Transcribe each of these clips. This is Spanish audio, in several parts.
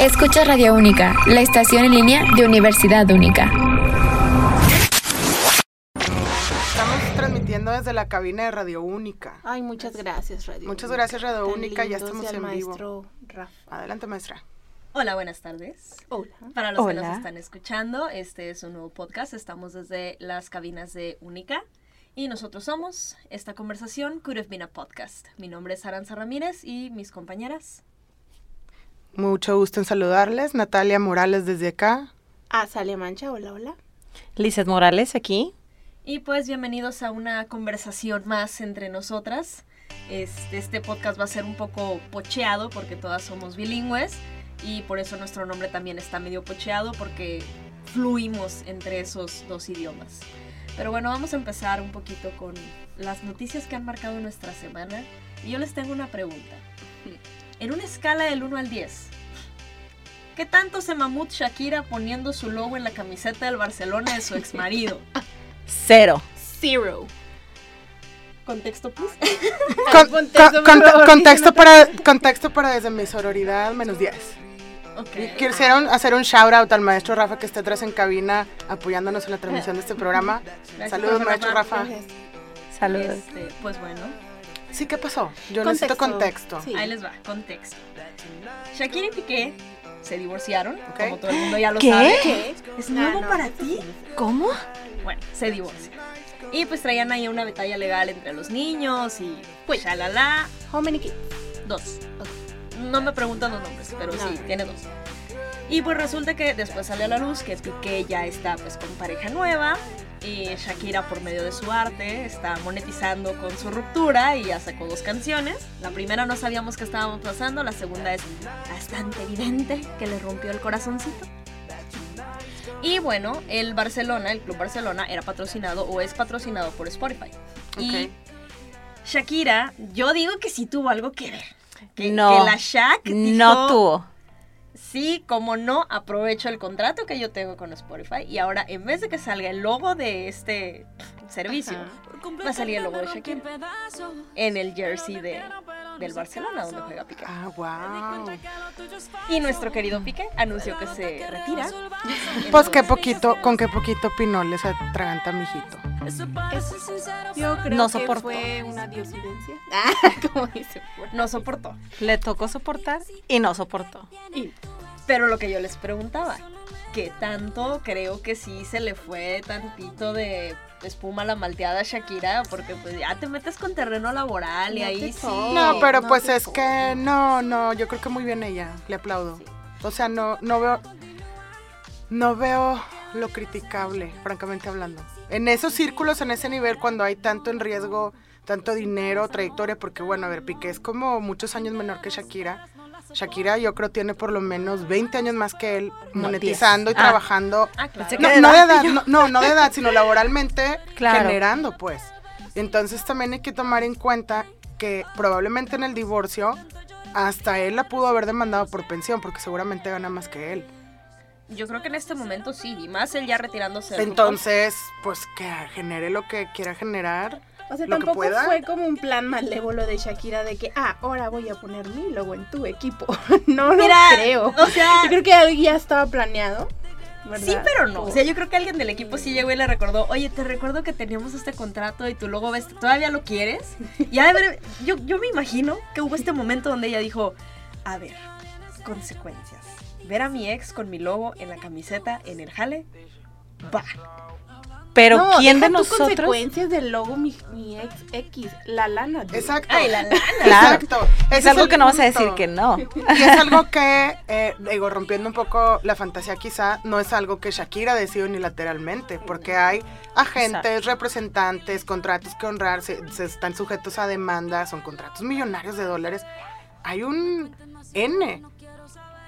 Escucha Radio Única, la estación en línea de Universidad Única. Estamos transmitiendo desde la cabina de Radio Única. Ay, muchas gracias, Radio Muchas Única. gracias, Radio Tan Única. Ya estamos en vivo. Rafa. Adelante, maestra. Hola, buenas tardes. Hola. Para los que nos están escuchando, este es un nuevo podcast. Estamos desde las cabinas de Única y nosotros somos esta conversación Could Have Been a Podcast. Mi nombre es Aranza Ramírez y mis compañeras. Mucho gusto en saludarles. Natalia Morales desde acá. Ah, Sale Mancha, hola, hola. Lizeth Morales aquí. Y pues bienvenidos a una conversación más entre nosotras. Este, este podcast va a ser un poco pocheado porque todas somos bilingües y por eso nuestro nombre también está medio pocheado porque fluimos entre esos dos idiomas. Pero bueno, vamos a empezar un poquito con las noticias que han marcado nuestra semana. Y yo les tengo una pregunta. En una escala del 1 al 10, ¿qué tanto se mamut Shakira poniendo su logo en la camiseta del Barcelona de su exmarido? Cero. Zero. Contexto, please. Con- Contexto, con- con- para, contexto para desde mi sororidad, menos 10. Ok. Quisieron hacer un shout out al maestro Rafa que está atrás en cabina apoyándonos en la transmisión de este programa. Gracias, Saludos, maestro Rafa. Saludos. Este, pues bueno, Sí, ¿qué pasó? Yo necesito contexto. Sí. ahí les va, contexto. Shakira y Piqué se divorciaron, Ok. como todo el mundo ya lo ¿Qué? sabe. ¿Qué? ¿Es nuevo no, para ti? ¿Cómo? Bueno, se divorcian. Y pues traían ahí una batalla legal entre los niños y pues shalala. How many kids? Dos. No me preguntan los nombres, pero No. sí, tiene dos. Y pues resulta que después sale a la luz que Piqué ya está pues con pareja nueva y Shakira por medio de su arte está monetizando con su ruptura y ya sacó dos canciones. La primera no sabíamos qué estábamos pasando, la segunda es bastante evidente que le rompió el corazoncito. Y bueno, el Barcelona, el Club Barcelona era patrocinado o es patrocinado por Spotify. Y. Shakira, yo digo que sí tuvo algo que ver. Que, No. que la Shak dijo, No tuvo. Sí, como no, aprovecho el contrato que yo tengo con Spotify y ahora en vez de que salga el logo de este servicio, va a salir el logo de Shakira en el jersey de, del Barcelona donde juega Piqué. Ah, wow. Y nuestro querido Piqué anunció que se retira. Pues qué poquito, con qué poquito pinoles atraganta mijito. Yo creo No que soportó. fue una diosidencia. Ah, como dice. No soportó. Le tocó soportar y no soportó. Y Pero lo que yo les preguntaba, ¿qué tanto creo que sí se le fue tantito de espuma la malteada Shakira? Porque pues ya te metes con terreno laboral y No ahí sí. No, pero no pues es que no, no, yo creo que muy bien ella, le aplaudo. O sea, no, no veo, no veo lo criticable, francamente hablando. En esos círculos, en ese nivel, cuando hay tanto en riesgo, tanto dinero, trayectoria, porque bueno, a ver, Piqué es como muchos años menor que Shakira. Shakira yo creo tiene por lo menos 20 años más que él No, monetizando y 10. Ah. trabajando. Ah, claro. No, ¿Qué no de edad? no, no, no de edad, sino laboralmente Claro. generando, pues. Entonces también hay que tomar en cuenta que probablemente en el divorcio hasta él la pudo haber demandado por pensión, porque seguramente gana más que él. Yo creo que en este momento sí, y más él ya retirándose. Entonces, pues que genere lo que quiera generar. O sea, Lo que tampoco pueda. fue como un plan malévolo de Shakira de que, ah, ahora voy a poner mi logo en tu equipo. no lo Mira, creo. o sea- Yo creo que ya estaba planeado. Sí, pero no. O- sea, yo creo que alguien del equipo sí llegó y le recordó, oye, te recuerdo que teníamos este contrato y tu logo ves, ¿todavía lo quieres? Y de haber- yo, yo me imagino que hubo este momento donde ella dijo, a ver, consecuencias. Ver a mi ex con mi logo en la camiseta, en el jale, va. Pero No, ¿quién de deja tú nosotros? consecuencias del logo mi, mi ex X, la lana. dude. Exacto. Ay, la lana. Claro. Exacto. Es algo que no vas a decir que no. Y es algo que, eh, digo, rompiendo un poco la fantasía quizá, no es algo que Shakira decide unilateralmente, porque hay agentes, Exacto. representantes, contratos que honrar, se, se están sujetos a demandas, son contratos millonarios de dólares. Hay un N,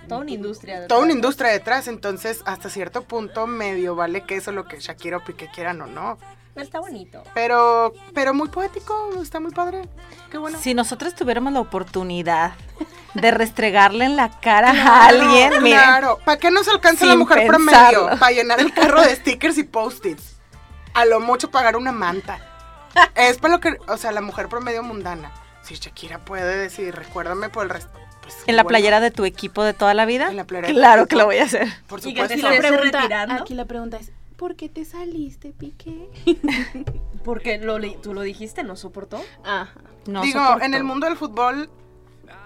Toda una industria. toda una detrás. industria detrás, entonces hasta cierto punto medio vale que eso lo que Shakira o Piqué quieran o no. Está bonito. Pero, pero muy poético, está muy padre, qué bueno. Si nosotros tuviéramos la oportunidad de restregarle en la cara a alguien, miren, Claro, ¿para qué nos alcanza la mujer promedio? Para llenar el carro de stickers y post-its. A lo mucho pagar una manta. Es para lo que, o sea, la mujer promedio mundana. Si Shakira puede decir, recuérdame por el resto. Pues, ¿En la bueno, playera de tu equipo de toda la vida? En la playera Claro que lo voy a hacer. Por te Aquí supuesto. la, pregunta, aquí la pregunta es, ¿por qué te saliste, Piqué? Porque lo, tú lo dijiste, no soportó. Ajá. No Digo, en el mundo del fútbol,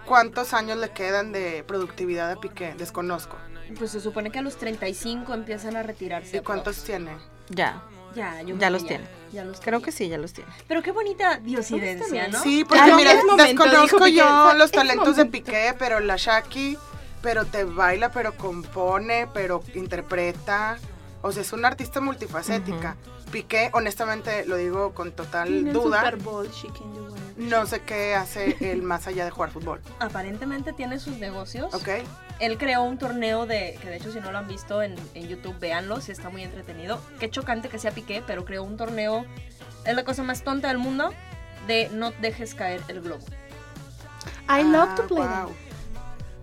¿cuántos años le quedan de productividad a Piqué? Desconozco. Pues se supone que a los 35 empiezan a retirarse. ¿Y cuántos tiene? Ya, Ya, yo Ya los tiene. Ya los creo tiene. que sí, ya los tiene. Pero qué bonita diosidencia, ¿no? Sí, porque Ah, mira, desconozco yo los talentos de. Piqué, pero la Shaki, pero te baila, pero compone, pero interpreta. O sea, es una artista multifacética. Piqué, honestamente, lo digo con total duda, Super Bowl, she can do whatever. no sé qué hace él más allá de jugar fútbol. Aparentemente tiene sus negocios. ¿Ok? Él creó un torneo de, que de hecho si no lo han visto en, en YouTube, véanlo, si está muy entretenido. Qué chocante que sea Piqué, pero creó un torneo, es la cosa más tonta del mundo, de no dejes caer el globo. I love Ah, to play wow. that.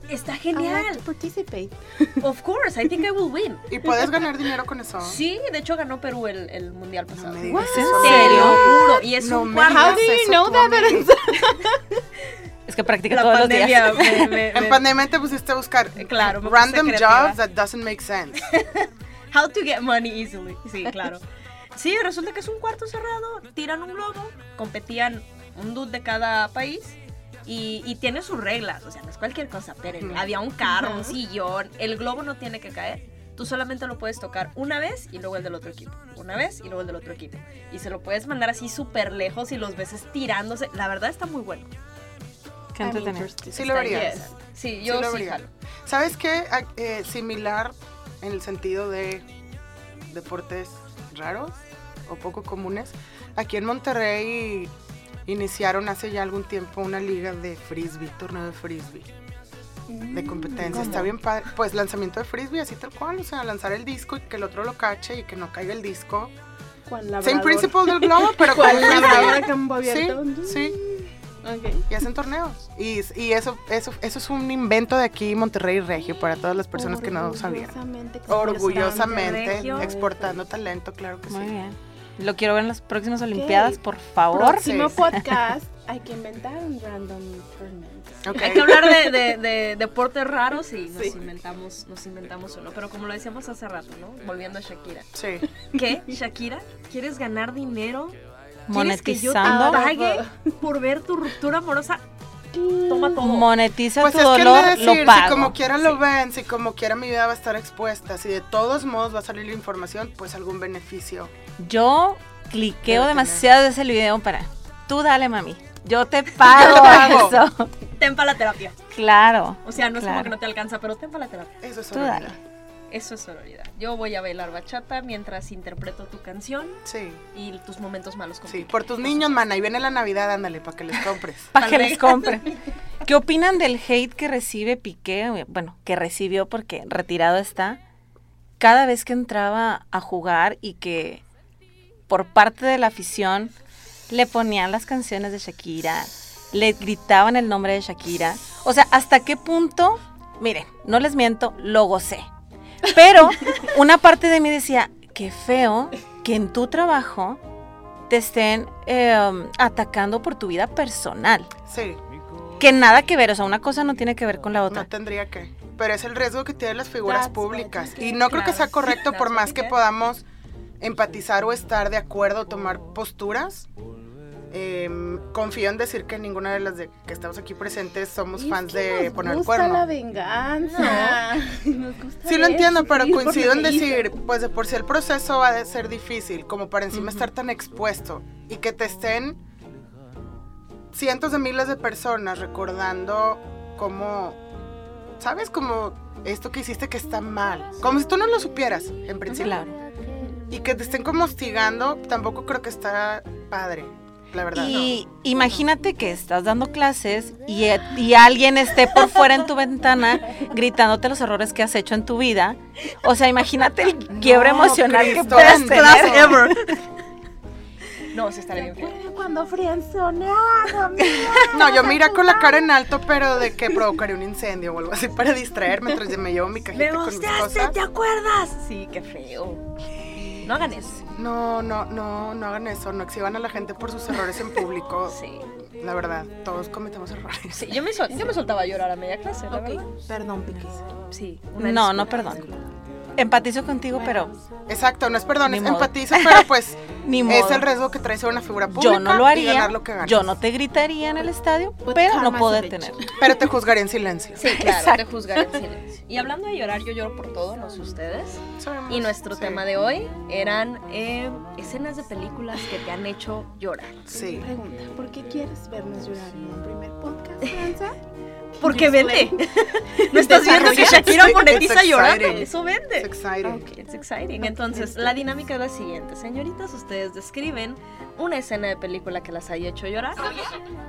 Está I like genial. to participate. Of course, I think I will win. ¿Y puedes ganar dinero con eso? Sí, de hecho ganó Perú el, el mundial No pasado. me digas ¿En eso. Te serio? lo juro, y es No un me How do you know that? Es que practica La todos pandemia los días. me- me- En me- pandemia te pusiste a buscar Claro, random jobs that doesn't make sense. How to get money easily. Sí, claro. Sí, resulta que es un cuarto cerrado, tiran un globo, competían un dude de cada país y, y tiene sus reglas, o sea, no es cualquier cosa, pero había un carro, un sillón, el globo no tiene que caer. Tú solamente lo puedes tocar una vez y luego el del otro equipo. Una vez y luego el del otro equipo. Y se lo puedes mandar así súper lejos y los veces tirándose. La verdad está muy bueno. Qué entretenido. Sí lo interesante. Sí, Sí yo lo sí, vería. jalo. ¿Sabes qué? Ah, eh, similar en el sentido de deportes raros o poco comunes. Aquí en Monterrey iniciaron hace ya algún tiempo una liga de frisbee, torneo de frisbee, de competencia. ¿Cómo? Está bien padre. Pues lanzamiento de frisbee, así tal cual. O sea, lanzar el disco y que el otro lo cache y que no caiga el disco. ¿Cuál Same principle del globo, pero con ¿Cuál labrador a frisbee. campo abierto? Sí, sí. Ok. Y hacen torneos. Y, y eso, eso, eso es un invento de aquí, Monterrey Regio, para todas las personas que no sabían. Orgullosamente Orgullosamente Regio. exportando talento, claro que Muy sí. bien. Lo quiero ver en las próximas Olimpiadas, por favor. Próximo Sí. podcast hay que inventar un random tournament. Ok. Hay que hablar de, de- de deportes raros y nos Sí. inventamos, nos inventamos uno. Pero como lo decíamos hace rato, ¿no? Volviendo a Shakira. Sí. ¿Qué? Shakira, ¿quieres ganar dinero? ¿Quieres que yo te Monetizando. pague por ver tu ruptura amorosa? Toma todo. Monetiza Pues tu es que dolor, han de lo decir, si pago. como quiera lo ven, si como quiera mi vida va a estar expuesta, si de todos modos va a salir la información, pues algún beneficio. Yo cliqueo Debe demasiado de ese video para. Tú dale, mami. Yo te pago te pago. eso. Ten para la terapia. Claro. O sea, no es como Claro. que no te alcanza, pero ten para la terapia. Eso es Tú dale. Eso es sororidad. Yo voy a bailar bachata mientras interpreto tu canción Sí, y tus momentos malos con sí. Por tus niños, mana, y viene la Navidad, ándale, para que les compres. Para que les compren. ¿Qué opinan del hate que recibe Piqué? Bueno, que recibió porque retirado está. Cada vez que entraba a jugar y que por parte de la afición le ponían las canciones de Shakira, le gritaban el nombre de Shakira. O sea, ¿hasta qué punto? Miren, no les miento, lo gocé. Pero una parte de mí decía, qué feo que en tu trabajo te estén eh, atacando por tu vida personal. Sí, Que nada que ver, o sea, una cosa no tiene que ver con la no otra. tendría que. Pero es el riesgo que tienen las figuras públicas. Y no creo que sea correcto por más que podamos empatizar o estar de acuerdo o tomar posturas. Em, confío en decir que ninguna de las de que estamos aquí presentes somos Es fans que de nos poner el gusta cuerno. la venganza. Nos gusta Sí lo entiendo, pero coincido en decir, pues de por sí el proceso va a ser difícil, como para encima Ujú. estar tan expuesto y que te estén cientos de miles de personas recordando cómo, ¿sabes? Como esto que hiciste que está mal, como si tú no lo supieras, en principio. Claro. Y que te estén como hostigando, tampoco creo que está padre, la verdad. Y imagínate que estás dando clases y, eh, y alguien esté por fuera en tu ventana gritándote los errores que has hecho en tu vida. O sea, imagínate el quiebre No, emocional que Cristo, best tener. class ever. No, sí estaría bien feo. Cuando frienzoneaba, No, yo mira con la cara en alto, pero de que provocaría un incendio o algo así para distraerme mientras yo me llevo mi cajita ¡Me con mis cosas. ¿Te acuerdas? Sí, qué feo. No hagan eso. No, no, no, no hagan eso. No exhiban a la gente por sus errores en público. Sí. La verdad, todos cometemos errores. Sí, yo me, sol- yo me soltaba a llorar a media clase, la verdad. perdón, Piquis. Sí. No, no, perdón. Empatizo contigo, pero Exacto, no es perdón, es modo. empatiza, pero pues ni es modo. el riesgo que trae ser una figura pública yo no lo y haría. ganar lo que ganas. Yo no te gritaría en el estadio, But pero no puedo detener. Pero te juzgaría en silencio. Sí, claro, Exacto. te juzgaré en silencio. Y hablando de llorar, yo lloro por todo, no sé ustedes. Sabemos, Y nuestro sí. tema de hoy eran eh, escenas de películas que te han hecho llorar. Sí. Pregunta, ¿por qué quieres vernos llorar en un primer podcast, Franza? Porque vende. ¿No estás viendo que Shakira monetiza llorando? Eso vende. It's exciting. Ok, it's exciting. Entonces, la dinámica es la siguiente. Señoritas, ustedes describen una escena de película que las haya hecho llorar.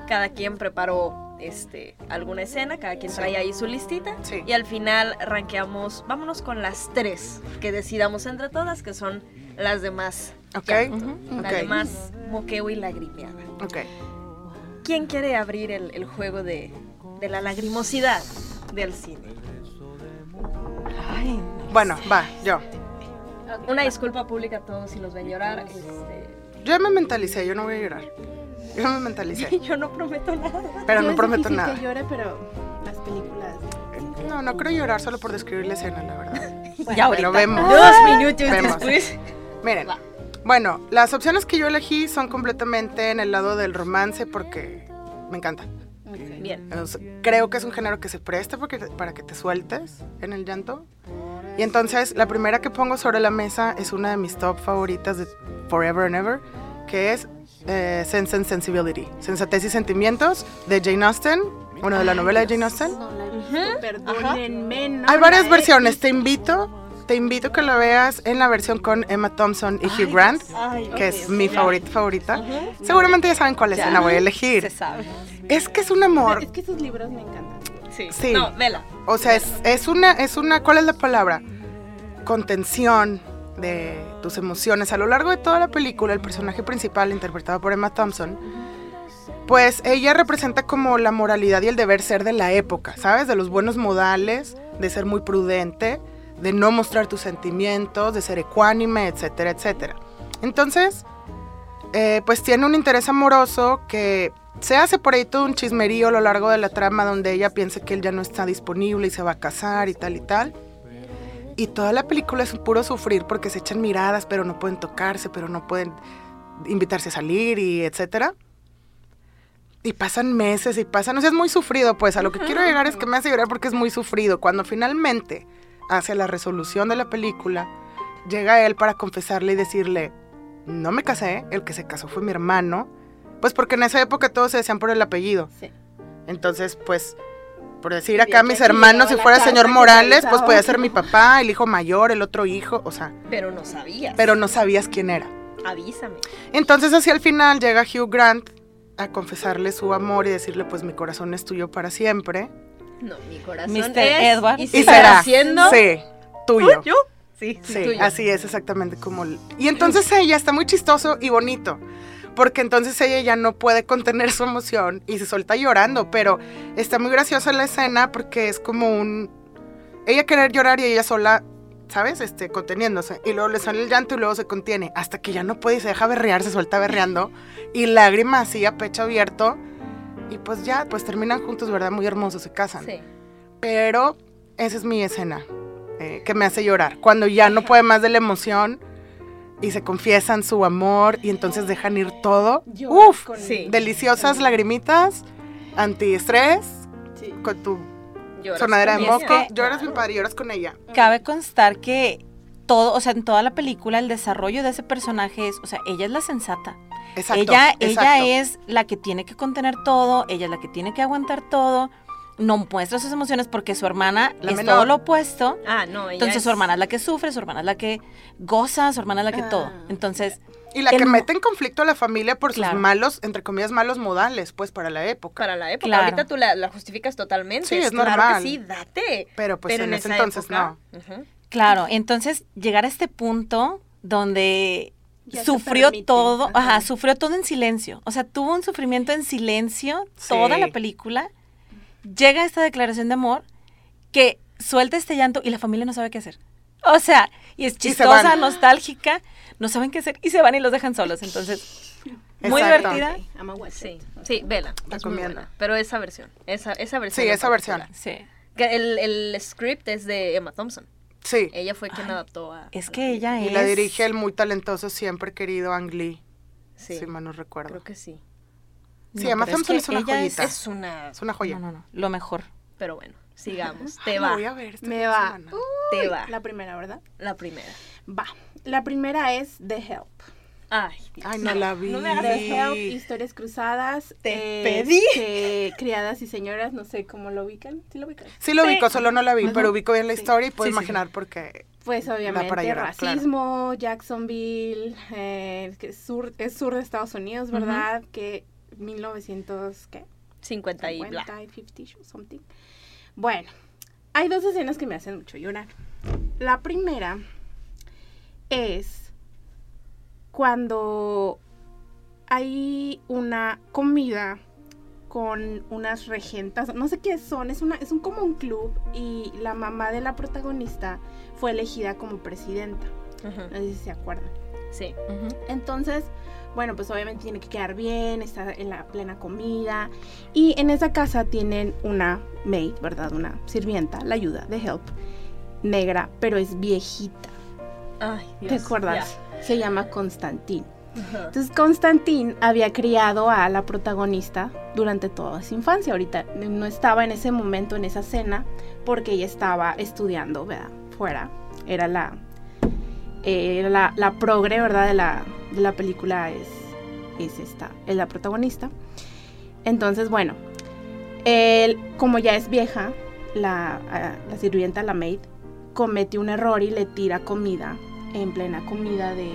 Cada quien preparó este, alguna escena, cada quien trae ahí su listita. Sí. Y al final rankeamos, vámonos con las tres que decidamos entre todas, que son las demás. Ok. Ujú. La Ok. de más moqueo y lagrimeada. Ok. ¿Quién quiere abrir el, el juego de, de la lagrimosidad del cine? Ay, Bueno, va, yo. Una disculpa pública a todos si los ven llorar. Este, Yo ya me mentalicé, yo no voy a llorar. Yo me mentalicé, yo no prometo nada. pero no prometo nada. que llore, pero las películas... No, no creo llorar solo por describir la escena, la verdad. ya ahorita. Pero vemos. Dos minutos Vemos. después. Miren, Va. bueno, las opciones que yo elegí son completamente en el lado del romance porque me encanta. Bien. Sea, creo que es un género que se presta porque, para que te sueltes en el llanto. Y entonces, la primera que pongo sobre la mesa es una de mis top favoritas de Forever and Ever, que es eh, Sense and Sensibility, Sensatez y Sentimientos, de Jane Austen, bueno, de la novela de Jane Austen. No la he visto, Hay la varias versiones, te invito, te invito que la veas en la versión con Emma Thompson y Hugh Grant, Ay, que es mi favorita favorita. Seguramente ya saben cuál Ya. escena voy a Se elegir. sabe. Es que es un amor, Es que sus libros me encantan. Sí. Sí. No, vela. o sea, es, es una, es una, ¿cuál es la palabra? Contención de tus emociones. A lo largo de toda la película, el personaje principal, interpretado por Emma Thompson, pues ella representa como la moralidad y el deber ser de la época, ¿sabes? De los buenos modales, de ser muy prudente, de no mostrar tus sentimientos, de ser ecuánime, etcétera, etcétera. Entonces, eh, pues tiene un interés amoroso que se hace por ahí todo un chismerío a lo largo de la trama donde ella piensa que él ya no está disponible y se va a casar y tal y tal. Y toda la película es un puro sufrir porque se echan miradas, pero no pueden tocarse, pero no pueden invitarse a salir y etcétera. Y pasan meses y pasan, o sea, es muy sufrido, pues a lo que quiero llegar es que me hace llorar porque es muy sufrido. Cuando finalmente, hacia la resolución de la película, llega él para confesarle y decirle, no me casé, el que se casó fue mi hermano, pues porque en esa época todos se decían por el apellido. Sí. Entonces, pues, por decir acá mis hermanos, si fuera señor Morales, pues podía ser mi papá, el hijo mayor, el otro hijo, o sea, Pero no sabías. pero no sabías quién era. Avísame. Entonces hacia el final llega Hugh Grant a confesarle su amor y decirle, pues mi corazón es tuyo para siempre. No, mi corazón Mr. es Edward. y, será, siendo sí, tuyo. yo. Sí, Sí, tuyo. así es exactamente como... Y entonces ella está muy chistoso y bonito, porque entonces ella ya no puede contener su emoción y se suelta llorando, pero está muy graciosa la escena porque es como un... Ella querer llorar y ella sola, ¿sabes? Este, conteniéndose. Y luego le sale el llanto y luego se contiene, hasta que ya no puede y se deja berrear, se suelta berreando y lágrimas así a pecho abierto. Y pues ya, pues terminan juntos, ¿verdad? Muy hermosos, se casan. Sí. Pero esa es mi escena eh, que me hace llorar. Cuando ya no puede más de la emoción y se confiesan su amor y entonces dejan ir todo. Uf, con- sí. deliciosas lagrimitas, antiestrés, Sí. con tu Lloras sonadera de moco. ella. Lloras mi padre, lloras con ella. Cabe constar que todo, o sea, en toda la película el desarrollo de ese personaje es, o sea, ella es la sensata. Exacto. ella, exacto. ella es la que tiene que contener todo, ella es la que tiene que aguantar todo, no muestra sus emociones porque su hermana La es menor. todo lo opuesto. Ah, no, ella Entonces es- su hermana es la que sufre, su hermana es la que goza, su hermana es la que todo. Ah. Entonces, Y la el que mete en conflicto a la familia por Claro. sus malos, entre comillas, malos modales, pues para la época. Para la época. Claro. Ahorita tú la, la justificas totalmente. Sí, es claro normal. que sí, date. Pero pues Pero en, en ese entonces época, no. Claro, entonces llegar a este punto donde Ya sufrió todo, ajá. ajá. sufrió todo en silencio. O sea, tuvo un sufrimiento en silencio toda Sí. la película. Llega esta declaración de amor que suelta este llanto y la familia no sabe qué hacer. O sea, y es chistosa, nostálgica, no saben qué hacer y se van y los dejan solos. Entonces, muy Exacto. divertida. Sí, sí, vela. Recomiendo. Pero esa versión, esa, esa versión. Sí, esa versión. Sí. Que El, el script es de Emma Thompson. Sí. Ella fue quien Ay, adaptó a. Es que ella Y es. la dirige el muy talentoso, siempre querido Ang Lee, Sí, si mal no recuerdo. creo que sí. Sí, No, que es una ella joyita. Es una. Es una joya. No, no, no. Lo mejor. Pero bueno, sigamos. Te va. voy a ver este Me va. Te va. La primera, ¿verdad? La primera. Va. La primera es The Help. Ay, Dios. Ay, no la vi. No me The Help, historias cruzadas. Te eh, pedí. que criadas y señoras, no sé cómo lo ubican. ¿Sí lo ubican? Sí lo Sí. ubico, solo no la vi, Ajá. pero ubico bien la Sí. historia y puedo Sí, sí, sí. imaginar por qué. Pues obviamente para llorar, claro. racismo, Jacksonville, eh, que es sur, es sur de Estados Unidos, ¿verdad? Que 1900, ¿qué? 50 y bla. 50 y 50 something. Bueno, hay dos escenas que me hacen mucho llorar. La primera es cuando hay una comida con unas regentas, no sé qué son, es una es un como un club y la mamá de la protagonista fue elegida como presidenta. No sé si se acuerdan. Sí. Entonces, bueno, pues obviamente tiene que quedar bien, está en la plena comida. Y en esa casa tienen una maid, ¿verdad? Una sirvienta, la ayuda de help, negra, pero es viejita. Ay, Dios. ¿Te acuerdas? Se llama Constantine. Ya. Ajá. Entonces, Constantine había criado a la protagonista durante toda su infancia. Ahorita no estaba en ese momento, en esa cena, porque ella estaba estudiando, ¿verdad? Fuera. Era la, eh, la, la progre, ¿verdad? De la, de la película es, es esta, es la protagonista. Entonces, bueno, él, como ya es vieja, la, la sirvienta, la maid, comete un error y le tira comida en plena comida de,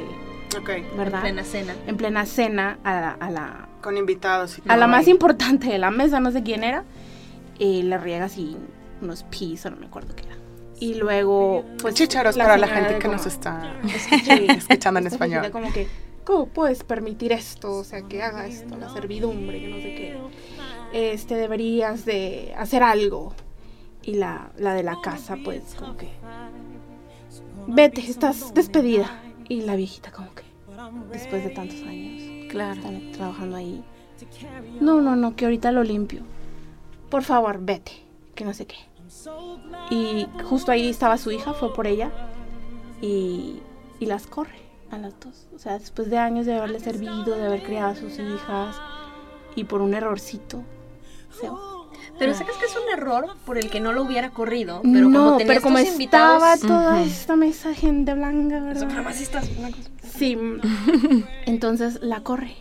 Ok, ¿verdad? Plena cena. en plena cena a la, a la, con invitados y a la más importante de la mesa, no sé quién era, y le riega así unos pis o no me acuerdo qué era. Y luego, pues. Chícharos para la gente que como- nos está escuchando en español. como que, ¿cómo puedes permitir esto? O sea, que haga esto, la servidumbre, que no sé qué. Este, deberías de hacer algo. Y la, la de la casa, pues, como que, vete, estás despedida. Y la viejita como que, después de tantos años, Claro. están trabajando ahí. No, no, no, que ahorita lo limpio. Por favor, vete, que no sé qué. Y justo ahí estaba su hija, fue por ella y, y las corre a las dos. O sea, después de años de haberle servido, de haber criado a sus hijas y por un errorcito. se va. Pero sé que es un error por el que no lo hubiera corrido. Pero no, como tenía pero como estos estaba invitados. toda Ujú. esta mesa de gente blanca, ¿verdad? Sí. Entonces la corre.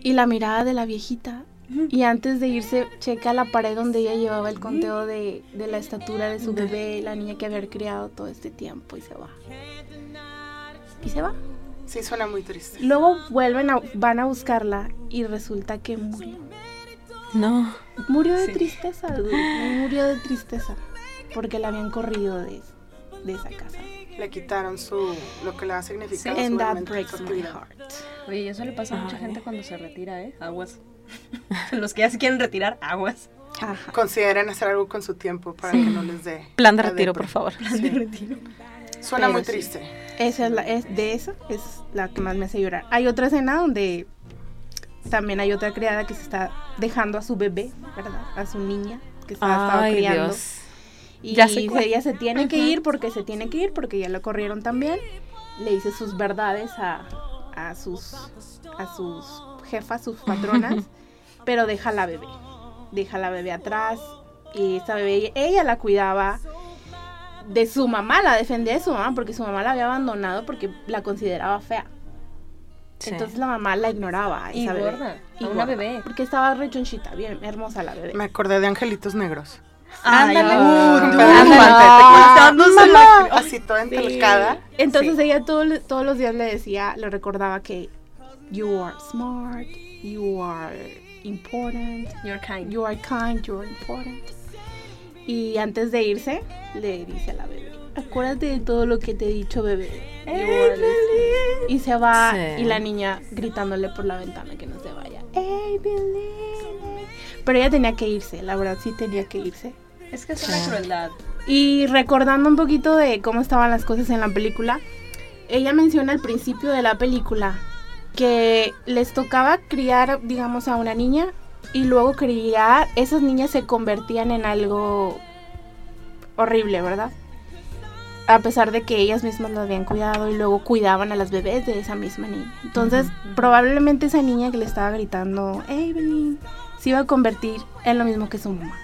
Y la mirada de la viejita. Y antes de irse, checa la pared donde ella llevaba el conteo de, de la estatura de su bebé, la niña que había criado todo este tiempo, y se va. Y se va. Sí, suena muy triste. Luego vuelven a, van a buscarla y resulta que murió. No. Murió de Sí. tristeza, murió de tristeza. Porque la habían corrido de, de esa casa. Le quitaron su lo que le ha significado su And that breaks my heart. Oye, y eso le pasa a mucha Ay. gente cuando se retira, ¿eh? Aguas. Los que ya se quieren retirar, aguas. Ajá. Consideren hacer algo con su tiempo para Sí. que no les dé. Plan de la retiro, por favor. Sí. Suena Pero muy sí. triste. Esa es la, es, de esa es la que más me hace llorar. Hay otra escena donde también hay otra criada que se está dejando a su bebé, ¿verdad? A su niña que se ha estado Ay, criando. Dios. Y Ya cuál. ella se tiene que ir porque se tiene que ir porque ya lo corrieron también. Le dice sus verdades a, a sus a sus jefas, sus patronas, pero deja la bebé. Deja la bebé atrás y esta bebé ella la cuidaba de su mamá, la defendía de su mamá porque su mamá la había abandonado porque la consideraba fea. Sí. Entonces la mamá la ignoraba. Y esa bebé. Y una gorda, bebé. Porque estaba rechonchita, bien hermosa la bebé. Me acordé de Angelitos Negros. Ándale. Uh, Así toda Sí. entalcada. Entonces Sí. ella todo- todos los días le decía, le recordaba que you are smart, you are important, You're kind. you are kind, you are important. Y antes de irse, le dice a la bebé, acuérdate de todo lo que te he dicho, bebé. You are this- Y se va Sí. y la niña gritándole por la ventana que no se vaya. "Hey, believe it". Pero ella tenía que irse, la verdad sí tenía que irse. Es que es una crueldad. Y recordando un poquito de cómo estaban las cosas en la película, ella menciona al principio de la película que les tocaba criar, digamos, a una niña y luego criar, esas niñas se convertían en algo horrible, ¿verdad? A pesar de que ellas mismas lo habían cuidado y luego cuidaban a las bebés de esa misma niña. Entonces, probablemente esa niña que le estaba gritando, Evelyn, se iba a convertir en lo mismo que su mamá.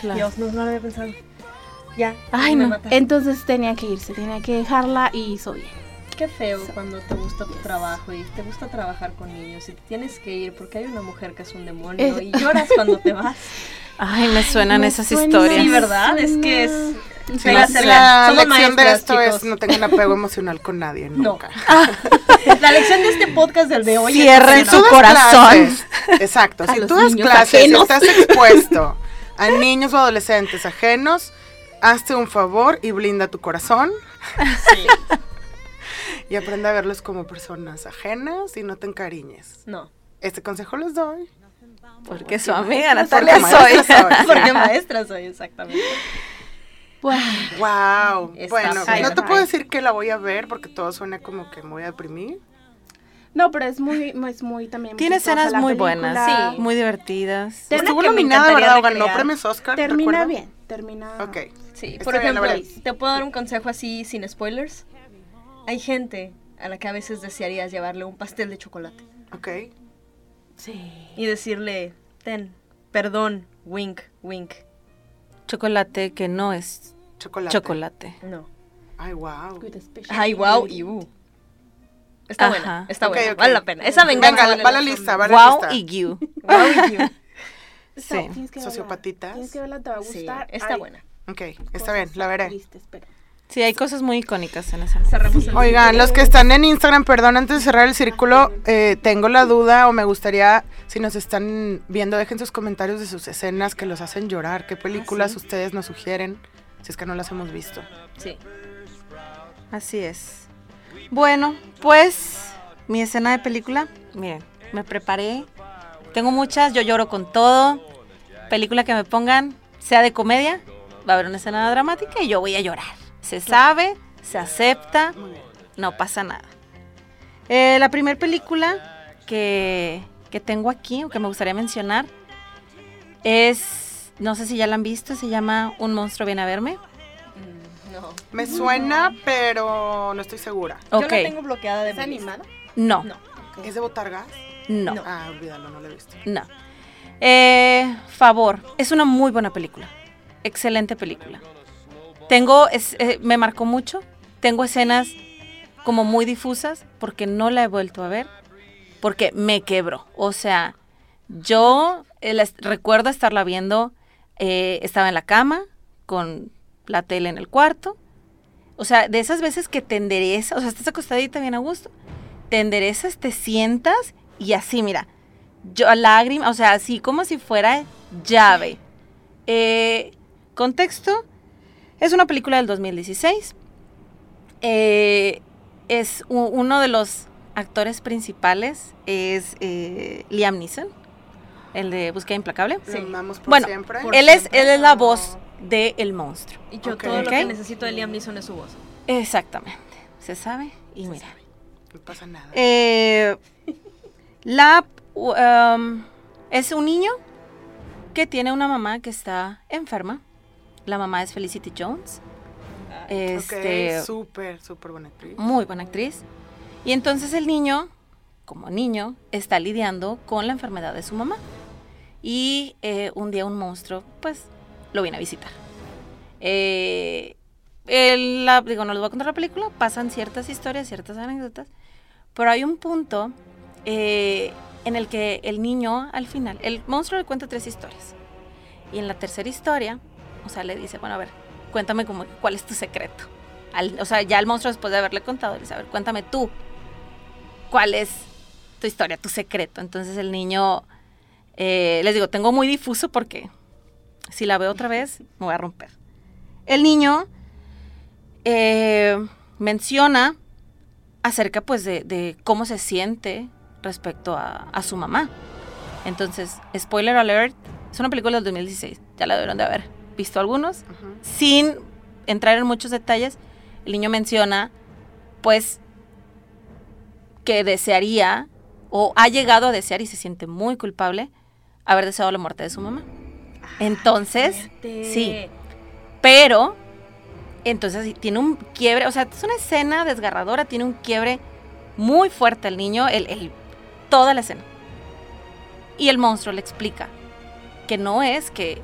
Claro. Dios, no, no lo había pensado. Ya. Ay, no. Entonces tenía que irse, tenía que dejarla y hizo bien. Qué feo cuando te gusta tu trabajo y te gusta trabajar con niños y te tienes que ir porque hay una mujer que es un demonio Es- y lloras cuando te vas. Ay, me suenan Me esas suena. historias. Sí, ¿verdad? Es que es... Sí, la- La lección de esto es chicos. no tengan apego emocional con nadie, No. nunca. La lección de este podcast del de hoy Cierren es... su corazón. clases- exacto, A si tú das clases y estás expuesto a niños o adolescentes ajenos, hazte un favor y blinda tu corazón Sí. Y aprende a verlos como personas ajenas y no te encariñes. No. Este consejo les doy. Porque su amiga Porque Natalia soy. Porque maestra soy, exactamente. Wow. Está Bueno, feo. no te puedo decir que la voy a ver porque todo suena como que me voy a deprimir. no, pero es muy, es muy también. Tiene escenas muy película. buenas, Sí. muy divertidas. Te- Una Estuvo nominada, ¿verdad? O ganó premios Oscar. Termina bien, termina. Ok. Sí, Está por ejemplo, te puedo dar un consejo así sin spoilers. Hay gente a la que a veces desearías llevarle un pastel de chocolate Ok. Sí. y decirle, ten, perdón, wink, wink. Chocolate que no es Chocolate. chocolate. No. Ay, wow. Ay, wow, y uh. Está Ajá. buena, está buena, vale la pena. Esa venganza Venga, vale va la lista, va la Wow lista. y you. Wow, y you. Sí. Tienes que verla. Sociopatitas. Tienes que verla, te va a Sí, está buena. Ok, está cosas bien, la veré. pero- Sí, hay cosas muy icónicas en esa. novela. Cerramos el Oigan, los que están en Instagram, perdón, antes de cerrar el círculo, eh, tengo la duda o me gustaría, si nos están viendo, dejen sus comentarios de sus escenas que los hacen llorar. ¿Qué películas ustedes nos sugieren? Si es que no las hemos visto. Sí. Así es. Bueno, pues mi escena de película, miren, me preparé. Tengo muchas, yo lloro con todo. Película que me pongan, sea de comedia, va a haber una escena dramática y yo voy a llorar. Se sabe, se acepta, no pasa nada. Eh, la primera película que, que tengo aquí o que me gustaría mencionar es, no sé si ya la han visto, se llama Un monstruo viene a verme. Mm, No. Me suena, pero no estoy segura. Yo Ok, la tengo bloqueada de ¿Es animada? no, No. ¿Es de Botargas? no. No. Ah, olvídalo, no lo he visto. No. Eh, favor, es una muy buena película. Excelente película. Tengo, es- eh, me marcó mucho. Tengo escenas como muy difusas porque no la he vuelto a ver. Porque me quebró. O sea, yo recuerdo estarla viendo. eh, estaba en la cama con la tele en el cuarto. O sea, de esas veces que te enderezas, o sea, estás acostadita bien a gusto, te enderezas, te sientas y así, mira, yo lágrima, o sea, así como si fuera llave. Eh, contexto, es una película del 2016. Eh, es uno de los actores principales, es eh, Liam Neeson, el de Búsqueda Implacable. Lo Sí. amamos por Bueno, siempre. por Él es, él es la voz de El Monstruo. Y yo Ok. todo lo que necesito de Liam Neeson es su voz. Exactamente, se sabe y mira. No pasa nada. Eh, la um, es un niño que tiene una mamá que está enferma. La mamá es Felicity Jones. Este, ok, súper, súper buena actriz. muy buena actriz. Y entonces el niño, como niño, está lidiando con la enfermedad de su mamá. Y eh, un día un monstruo, pues, lo viene a visitar. Eh, el- la- digo, no les voy a contar la película, pasan ciertas historias, ciertas anécdotas, pero hay un punto eh, en el que el niño, al final, el monstruo le cuenta tres historias. Y en la tercera historia, o sea, le dice, bueno, a ver, cuéntame como, cuál es tu secreto. Al- o sea, ya el monstruo después de haberle contado, le dice, a ver, cuéntame tú, cuál es tu historia, tu secreto. Entonces el niño, eh, les digo, tengo muy difuso porque si la veo otra vez, me voy a romper. El niño eh, menciona acerca pues de, de cómo se siente respecto a, a su mamá. Entonces, spoiler alert, es una película del 2016, ya la debieron de haber visto algunos, sin entrar en muchos detalles, el niño menciona, pues, que desearía o ha llegado a desear y se siente muy culpable haber deseado la muerte de su mamá. Entonces, Fuerte. sí, pero entonces tiene un quiebre, o sea, es una escena desgarradora, tiene un quiebre muy fuerte el niño, el, el- toda la escena. Y el monstruo le explica que no es que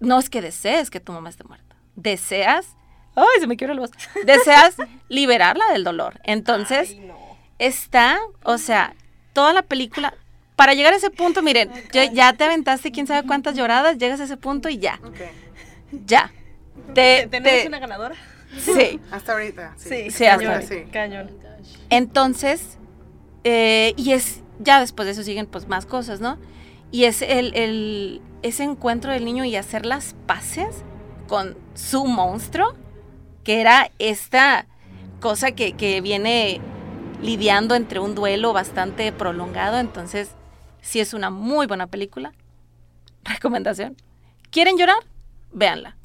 no es que desees que tu mamá esté muerta. Deseas, ay, se me quiebra la voz. Deseas liberarla del dolor. Entonces, Ay, no. está, o sea, toda la película para llegar a ese punto, miren, ya, ya te aventaste quién sabe cuántas lloradas, llegas a ese punto y ya, Ok. ya. Te, ¿Tenemos te- una ganadora? sí. Hasta ahorita. Sí, Sí, hasta cañón, ahorita. sí. Cañón. Entonces, eh, y es, ya después de eso siguen pues más cosas, ¿no? Y es el, el- ese encuentro del niño y hacer las paces con su monstruo, que era esta cosa que, que viene lidiando entre un duelo bastante prolongado, entonces sí es una muy buena película. Recomendación. ¿Quieren llorar? Véanla.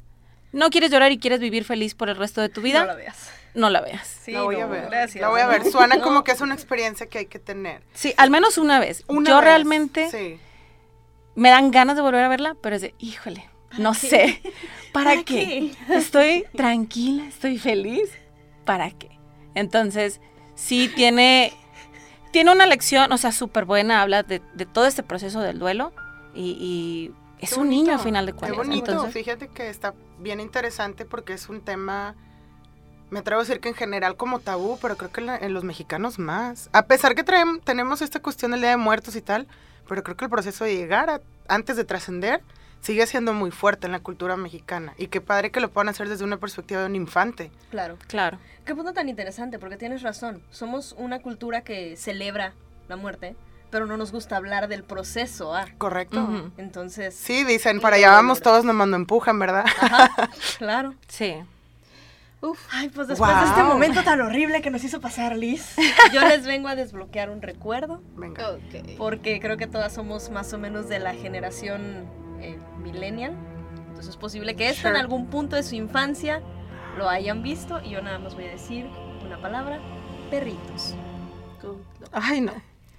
¿No quieres llorar y quieres vivir feliz por el resto de tu vida? No la veas. no la veas. Sí, la voy a no, ver. Gracias. La voy a ver. Suena No. como que es una experiencia que hay que tener. Sí, al menos una vez. Una Yo vez, realmente Sí. Me dan ganas de volver a verla, pero es de, híjole, no qué? sé. ¿Para, ¿Para qué? qué? Estoy tranquila, estoy feliz. ¿Para qué? Entonces, sí tiene, tiene una lección, o sea, súper buena, habla de, de todo este proceso del duelo y, y es Qué un niño bonito, al final de Qué cuentas. bonito. Entonces, Fíjate que está bien interesante porque es un tema, me atrevo a decir que en general como tabú, pero creo que en, la- en los mexicanos más. A pesar que traem- tenemos esta cuestión del Día de Muertos y tal, pero creo que el proceso de llegar a- antes de trascender sigue siendo muy fuerte en la cultura mexicana. Y qué padre que lo puedan hacer desde una perspectiva de un infante. Claro. claro. Qué punto tan interesante, porque tienes razón. Somos una cultura que celebra la muerte, pero no nos gusta hablar del proceso. Ah, ¿Correcto? Entonces. Sí, dicen, para allá vamos todos nomás no empujan, ¿verdad? Ajá, claro. Sí. Uf. Ay, pues después de este momento tan horrible que nos hizo pasar Liz, yo les vengo a desbloquear un recuerdo, Venga. porque creo que todas somos más o menos de la generación eh, millennial. Entonces es posible que esto en Sure. algún punto de su infancia lo hayan visto, y yo nada más voy a decir una palabra: perritos. Ay, no.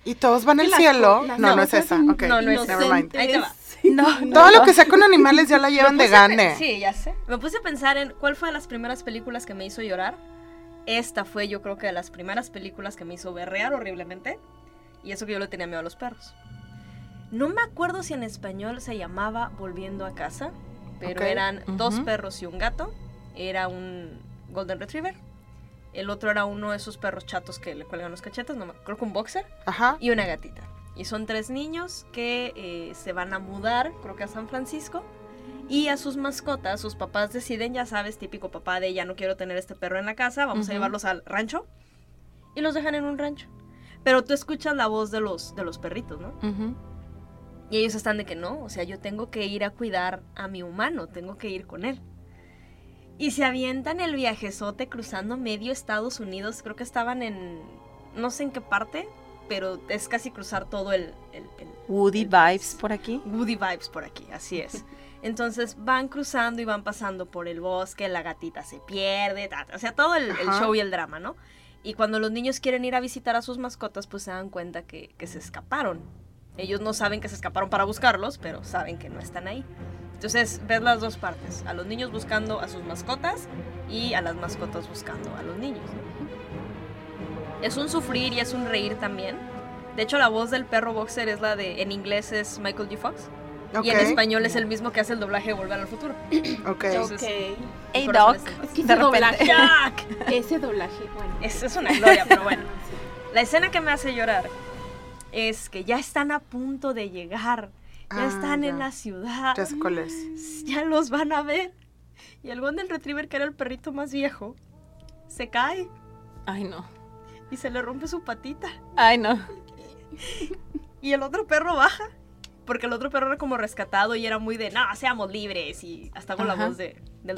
¿Y todos van al cielo? No, no es esa. in- Ok, No, no es never mind. Ahí te va. No, Todo lo que sea con animales ya la llevan de gane. Sí, ya sé. Me puse a pensar en cuál fue de las primeras películas que me hizo llorar. Esta fue, yo creo que de las primeras películas que me hizo berrear horriblemente. Y eso que yo le tenía miedo a los perros. No me acuerdo si en español se llamaba Volviendo a casa, pero eran dos perros y un gato. Era un Golden Retriever. El otro era uno de esos perros chatos que le cuelgan los cachetes, no me creo que un boxer Ajá. y una gatita. Y son tres niños que eh, se van a mudar, creo que a San Francisco. Y a sus mascotas, sus papás deciden, ya sabes, típico papá de ya no quiero tener este perro en la casa, vamos a llevarlos al rancho. Y los dejan en un rancho. Pero tú escuchas la voz de los, de los perritos, ¿no? Y ellos están de que no, o sea, yo tengo que ir a cuidar a mi humano, tengo que ir con él. Y se avientan el viajezote cruzando medio Estados Unidos, creo que estaban en, no sé en qué parte, pero es casi cruzar todo el... el- el- Woody el- vibes por aquí. Woody vibes por aquí, así es. Entonces van cruzando y van pasando por el bosque, la gatita se pierde, ta, ta, o sea, todo el, show y el drama, ¿no? Y cuando los niños quieren ir a visitar a sus mascotas, pues se dan cuenta que, que se escaparon. Ellos no saben que se escaparon para buscarlos, pero saben que no están ahí. Entonces ves las dos partes, a los niños buscando a sus mascotas y a las mascotas buscando a los niños. ¿no? Es un sufrir y es un reír también. De hecho, la voz del perro boxer es la de, en inglés es Michael G. Fox. Y en español es el mismo que hace el doblaje de Volver al Futuro. Ok. Entonces, Ok. Hey, Doc. Es que ese doblaje, Jack. ese doblaje, bueno. Es, es una gloria, pero bueno. La escena que me hace llorar es que ya están a punto de llegar. Ya Ah, están en la ciudad. Ya es. Ya los van a ver. Y el Golden Retriever, que era el perrito más viejo, se cae Ay, no. Y se le rompe su patita. Ay, no. Y el otro perro baja. Porque el otro perro era como rescatado y era muy de, no, seamos libres. Y hasta con la voz de, del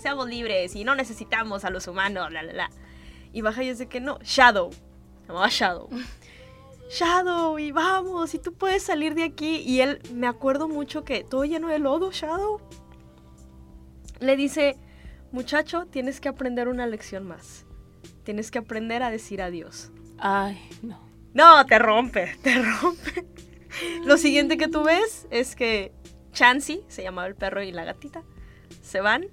seamos libres y no necesitamos a los humanos, la, la, la. Y baja y es de que no, Shadow. Llamaba Shadow. Shadow, y vamos, y tú puedes salir de aquí. Y él, me acuerdo mucho que todo lleno de lodo, Shadow. Le dice, muchacho, tienes que aprender una lección más. Tienes que aprender a decir adiós. Ay, no. No, te rompe, te rompe. Lo siguiente que tú ves es que Chansey, se llamaba el perro y la gatita, se van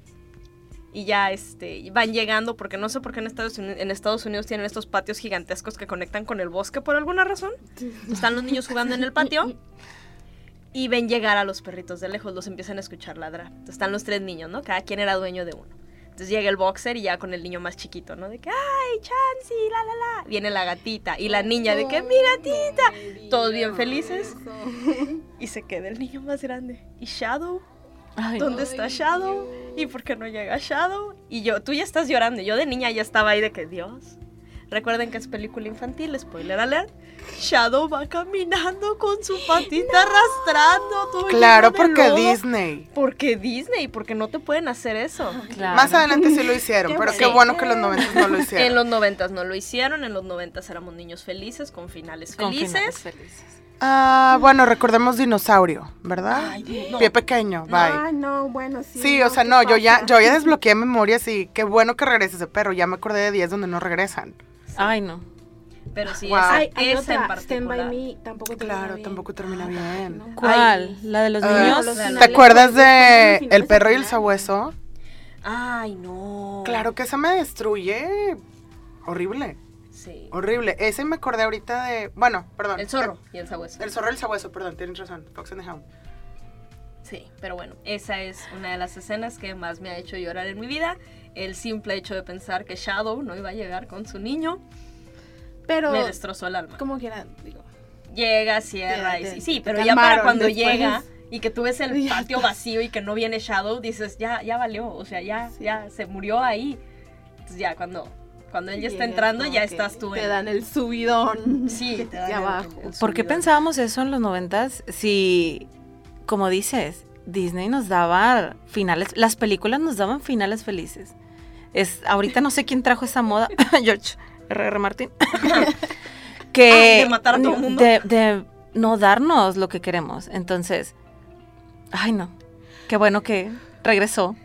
y ya este, van llegando, porque no sé por qué en Estados, Unidos, en Estados Unidos tienen estos patios gigantescos que conectan con el bosque por alguna razón. Están los niños jugando en el patio y ven llegar a los perritos de lejos, los empiezan a escuchar ladrar. Entonces están los tres niños, ¿no? Cada quien era dueño de uno. Entonces llega el boxer y ya con el niño más chiquito, ¿no? De que, ay, Chansey, la, la, la. Viene la gatita y la niña de que, mi gatita. Todos bien felices. Y se queda el niño más grande. ¿Y Shadow? Ay, ¿Dónde está Shadow? ¿Y por qué no llega Shadow? Y yo, tú ya estás llorando. Yo de niña ya estaba ahí de que, Dios. Recuerden que es película infantil, spoiler alert. Shadow va caminando con su patita arrastrando. todo Claro, porque lodo. Disney. Porque Disney, porque no te pueden hacer eso. claro. Más adelante sí lo hicieron, Qué pero qué bueno. que los 90 no lo En hicieron. los noventas no lo hicieron, en los noventas éramos niños felices, con finales Con felices. finales felices. Ah, bueno, recordemos dinosaurio, ¿verdad? Ay, no. Pie pequeño, bye. Ay, no, bueno, sí. Sí, o sea, ¿qué no, yo ya, yo ya desbloqueé memorias y qué bueno que regrese ese perro. Ya me acordé de 10 donde no regresan. Ay, no. Pero sí, Wow. esa, Ay, esa en otra, Stand By particular. Me, tampoco termina Claro, bien. tampoco termina bien. no. ¿Cuál? ¿La de los Ah, niños? los ¿Te finales, acuerdas de finales El perro y el sabueso? Ay, no. Claro que esa me destruye. Horrible, Sí. horrible. Ese me acordé ahorita de. Bueno, perdón. El zorro y el sabueso. El zorro y el sabueso, perdón, tienes razón. Fox and the Hound. Sí, pero bueno, esa es una de las escenas que más me ha hecho llorar en mi vida. El simple hecho de pensar que Shadow no iba a llegar con su niño Pero, me destrozó el alma. como quiera, digo. Llega, cierra y sí, pero ya para cuando después. llega y que tú ves el patio vacío y que no viene Shadow, dices, ya, ya valió, o sea, ya, ya se murió ahí. Entonces ya cuando, cuando él ya está entrando, ya estás tú Te en... dan el subidón. Sí, te dan de el- abajo. el ¿Por qué pensábamos eso en los noventas? Si, como dices, Disney nos daba finales, las películas nos daban finales felices. Es, ahorita no sé quién trajo esa moda, George R.R. Martin, que Ah, de matar a todo mundo. de, de no darnos lo que queremos. Entonces, ay no, qué bueno que regresó.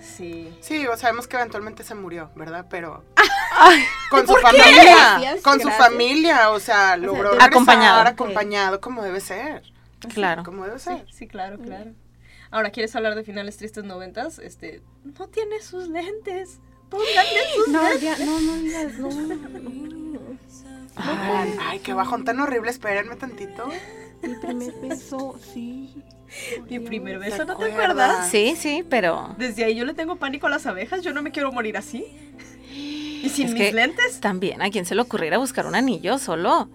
Sí. Sí, o sabemos que eventualmente se murió, ¿verdad? Pero. Ay, Con su ¿Por qué? familia. Gracias, con su familia. O sea, logró Acompañado. acompañado como debe ser. claro. Como debe Sí, ser. sí, claro, claro. Ahora, ¿quieres hablar de finales tristes noventas? Este, no tiene sus lentes. Pónganle sus No, ya, no, no digas, no, no. Ay, ay, qué bajón tan horrible. Espérenme tantito. Mi primer beso, sí. Mi primer ¿Te beso, ¿no te acuerdas? acuerdas? Sí, sí, pero Desde ahí yo le tengo pánico a las abejas, yo no me quiero morir así. Y sin Es mis que- lentes. también a quién se le ocurriera buscar un anillo solo.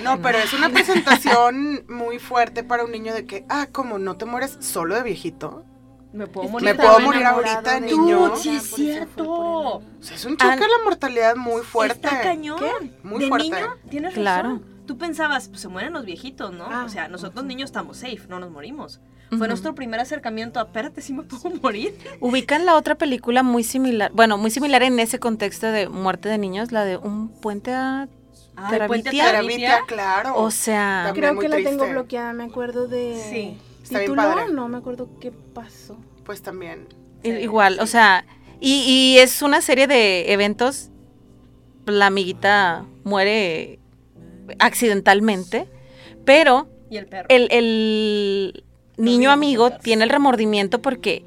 No, pero es una presentación muy fuerte para un niño de que, ah, como no te mueres solo de viejito. Me puedo morir. Me puedo morir ahorita niño. ella, Sí, es cierto. O sea, es un choque de la mortalidad muy fuerte. Está cañón. Muy de fuerte. niño, tienes Claro. razón. Tú pensabas, pues se mueren los viejitos, ¿no? Ah, o sea, nosotros niños estamos safe, no nos morimos. Fue nuestro primer acercamiento a, espérate, si me puedo morir. Ubican la otra película muy similar, bueno, muy similar en ese contexto de muerte de niños, la de un puente a... Ah, Terabitia. Terabitia. Claro. O sea, También Creo que la tengo bloqueada, me acuerdo de. Sí. Está bien título, padre. no me acuerdo qué pasó. Pues también. Sí, igual, o sea, y, y es una serie de eventos, la amiguita muere accidentalmente, pero Y el perro. el, el niño amigo tiene el remordimiento porque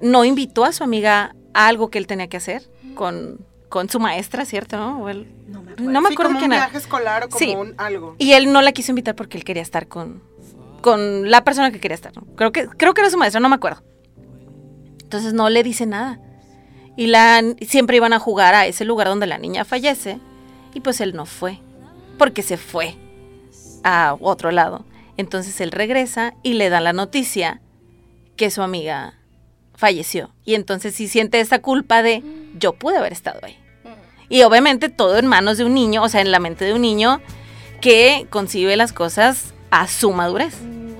no invitó a su amiga a algo que él tenía que hacer con, con su maestra, ¿cierto? ¿No? O él- no me acuerdo. no me Sí, acuerdo como un viaje escolar o como Sí. un algo. Y él no la quiso invitar porque él quería estar con, con la persona que quería estar. Creo, que, creo que era su maestra, no me acuerdo. Entonces no le dice nada. Y la, siempre iban a jugar a ese lugar donde la niña fallece. Y pues él no fue. Porque se fue a otro lado. Entonces él regresa y le da la noticia que su amiga falleció. Y entonces sí siente esa culpa de yo pude haber estado ahí. Y obviamente todo en manos de un niño, o sea, en la mente de un niño que concibe las cosas a su madurez.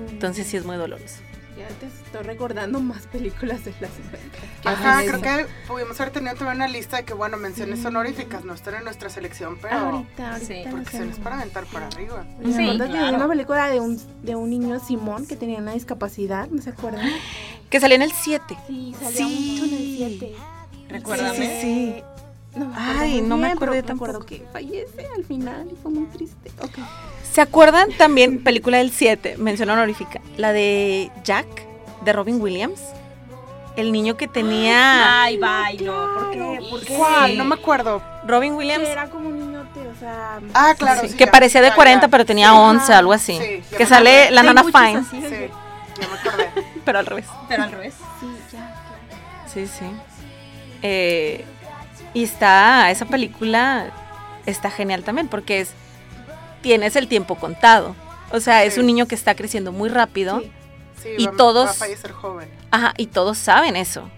Entonces sí es muy doloroso. Ya te- Estoy recordando más películas de las 50. Ajá, creo que pudimos haber tenido también una lista de que, bueno, menciones Sí. honoríficas no están en nuestra selección, pero Ahorita, ahorita. Sí. porque se les para aventar para arriba. Me Sí, de claro. una película de un, de un niño Simón que tenía una discapacidad, ¿no se acuerdan? Que salió en el 7. Sí, salía Sí. mucho en el 7. Recuérdame. Sí, sí, sí. No me acuerdo Ay, no me bien, pero recuerdo tampoco. que fallece al final y fue muy triste. Ok. ¿Se acuerdan también, película del 7, mención honorífica, la de Jack, de Robin Williams? El niño que tenía... Ay, bye, no. ¿Por qué? ¿Por qué? ¿Cuál? No me acuerdo. Robin Williams, Que era como un niñote, o sea... Ah, claro. sí, sí, que ya, parecía de ya, 40, ya. pero tenía Sí. 11, algo así. Que me sale acordé. la nana Fine, así, Sí, ya me acordé. pero al revés. Pero al revés. Sí, ya, ya. Sí, sí. Eh, y está, esa película está genial también porque es, tienes el tiempo contado. O sea, es un niño que está creciendo muy rápido. Sí. Sí, Y va, todos- va a fallecer joven. Ajá, y todos saben eso,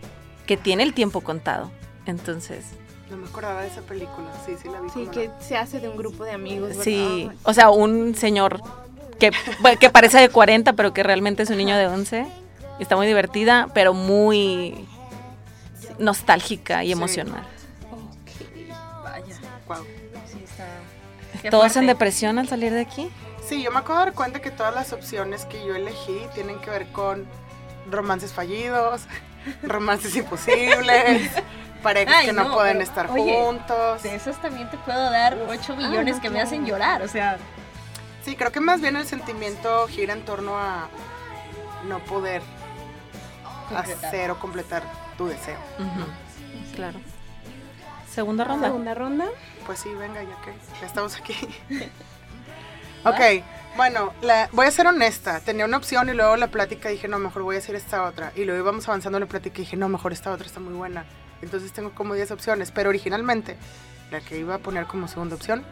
que tiene el tiempo contado. Entonces, No me acordaba de esa película. Sí, sí la vi. Sí, que no. se hace de un grupo de amigos, ¿verdad? sí, o sea, un señor que, que parece de 40, pero que realmente es un niño de 11. Está muy divertida, pero muy nostálgica y Sí. emocional. Guau. Sí, está. ¿Todos en depresión al salir de aquí? Sí, yo me acabo de dar cuenta que todas las opciones que yo elegí tienen que ver con romances fallidos, romances imposibles, parejas Ay, que no, no, pueden pero, estar oye, juntos. De esos también te puedo dar 8 millones no, que me hacen llorar. O sea, Sí, creo que más bien el sentimiento gira en torno a no poder Concretar. hacer o completar tu deseo. Ujú, Claro. Segunda ronda. Segunda ronda. Pues sí, venga, ya que ya estamos aquí. ok, bueno, la- voy a ser honesta. Tenía una opción y luego la plática dije, no, mejor voy a hacer esta otra. Y luego íbamos avanzando en la plática y dije, no, mejor esta otra está muy buena. Entonces tengo como 10 opciones. Pero originalmente, la que iba a poner como segunda opción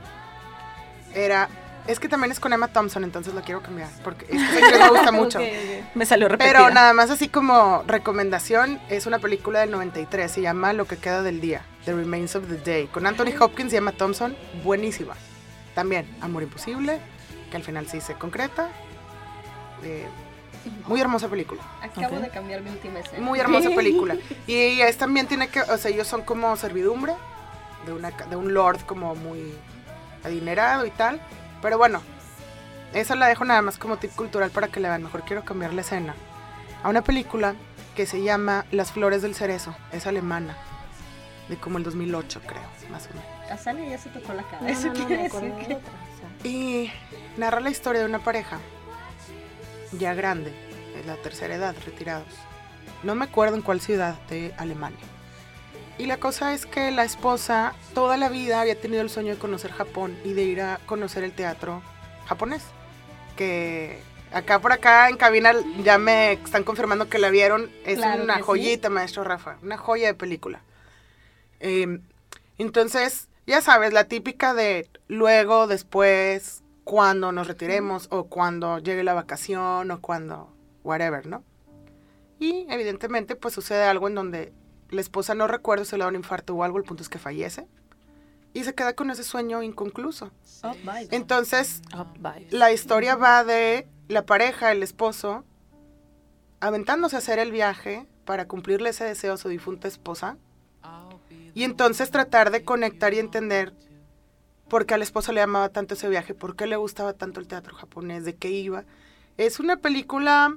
era. Es que también es con Emma Thompson, entonces la quiero cambiar. Porque es que me gusta mucho. Me salió repetida. Pero nada más así como recomendación, es una película del 93, se llama Lo que queda del día, The Remains of the Day, con Anthony Hopkins y Emma Thompson, buenísima. También, Amor Imposible, que al final sí se concreta. Eh, muy hermosa película, acabo de cambiar mi última escena. muy hermosa película. Y es también tiene que, o sea, ellos son como servidumbre de, una, de un lord como muy adinerado y tal. Pero bueno, esa la dejo nada más como tip cultural para que la vean. Mejor quiero cambiar la escena a una película que se llama Las Flores del Cerezo. Es alemana, de como el 2008 creo, más o menos. A Sally ya se tocó la cara. No, Eso no, no, quiere decir que... otra, o sea. Y narra la historia de una pareja ya grande, de la tercera edad, retirados. No me acuerdo en cuál ciudad de Alemania. Y la cosa es que la esposa toda la vida había tenido el sueño de conocer Japón y de ir a conocer el teatro japonés. Que acá por acá en cabina ya me están confirmando que la vieron. Es Claro una que sí. joyita, maestro Rafa. Una joya de película. Eh, entonces, ya sabes, la típica de luego, después, cuando nos retiremos o cuando llegue la vacación o cuando, whatever, ¿no? Y evidentemente, pues sucede algo en donde la esposa no recuerda si le da un infarto o algo, el punto es que fallece. Y se queda con ese sueño inconcluso. Entonces, la historia va de la pareja, el esposo, aventándose a hacer el viaje para cumplirle ese deseo a su difunta esposa. Y entonces tratar de conectar y entender por qué a la esposa le amaba tanto ese viaje, por qué le gustaba tanto el teatro japonés, de qué iba. Es una película...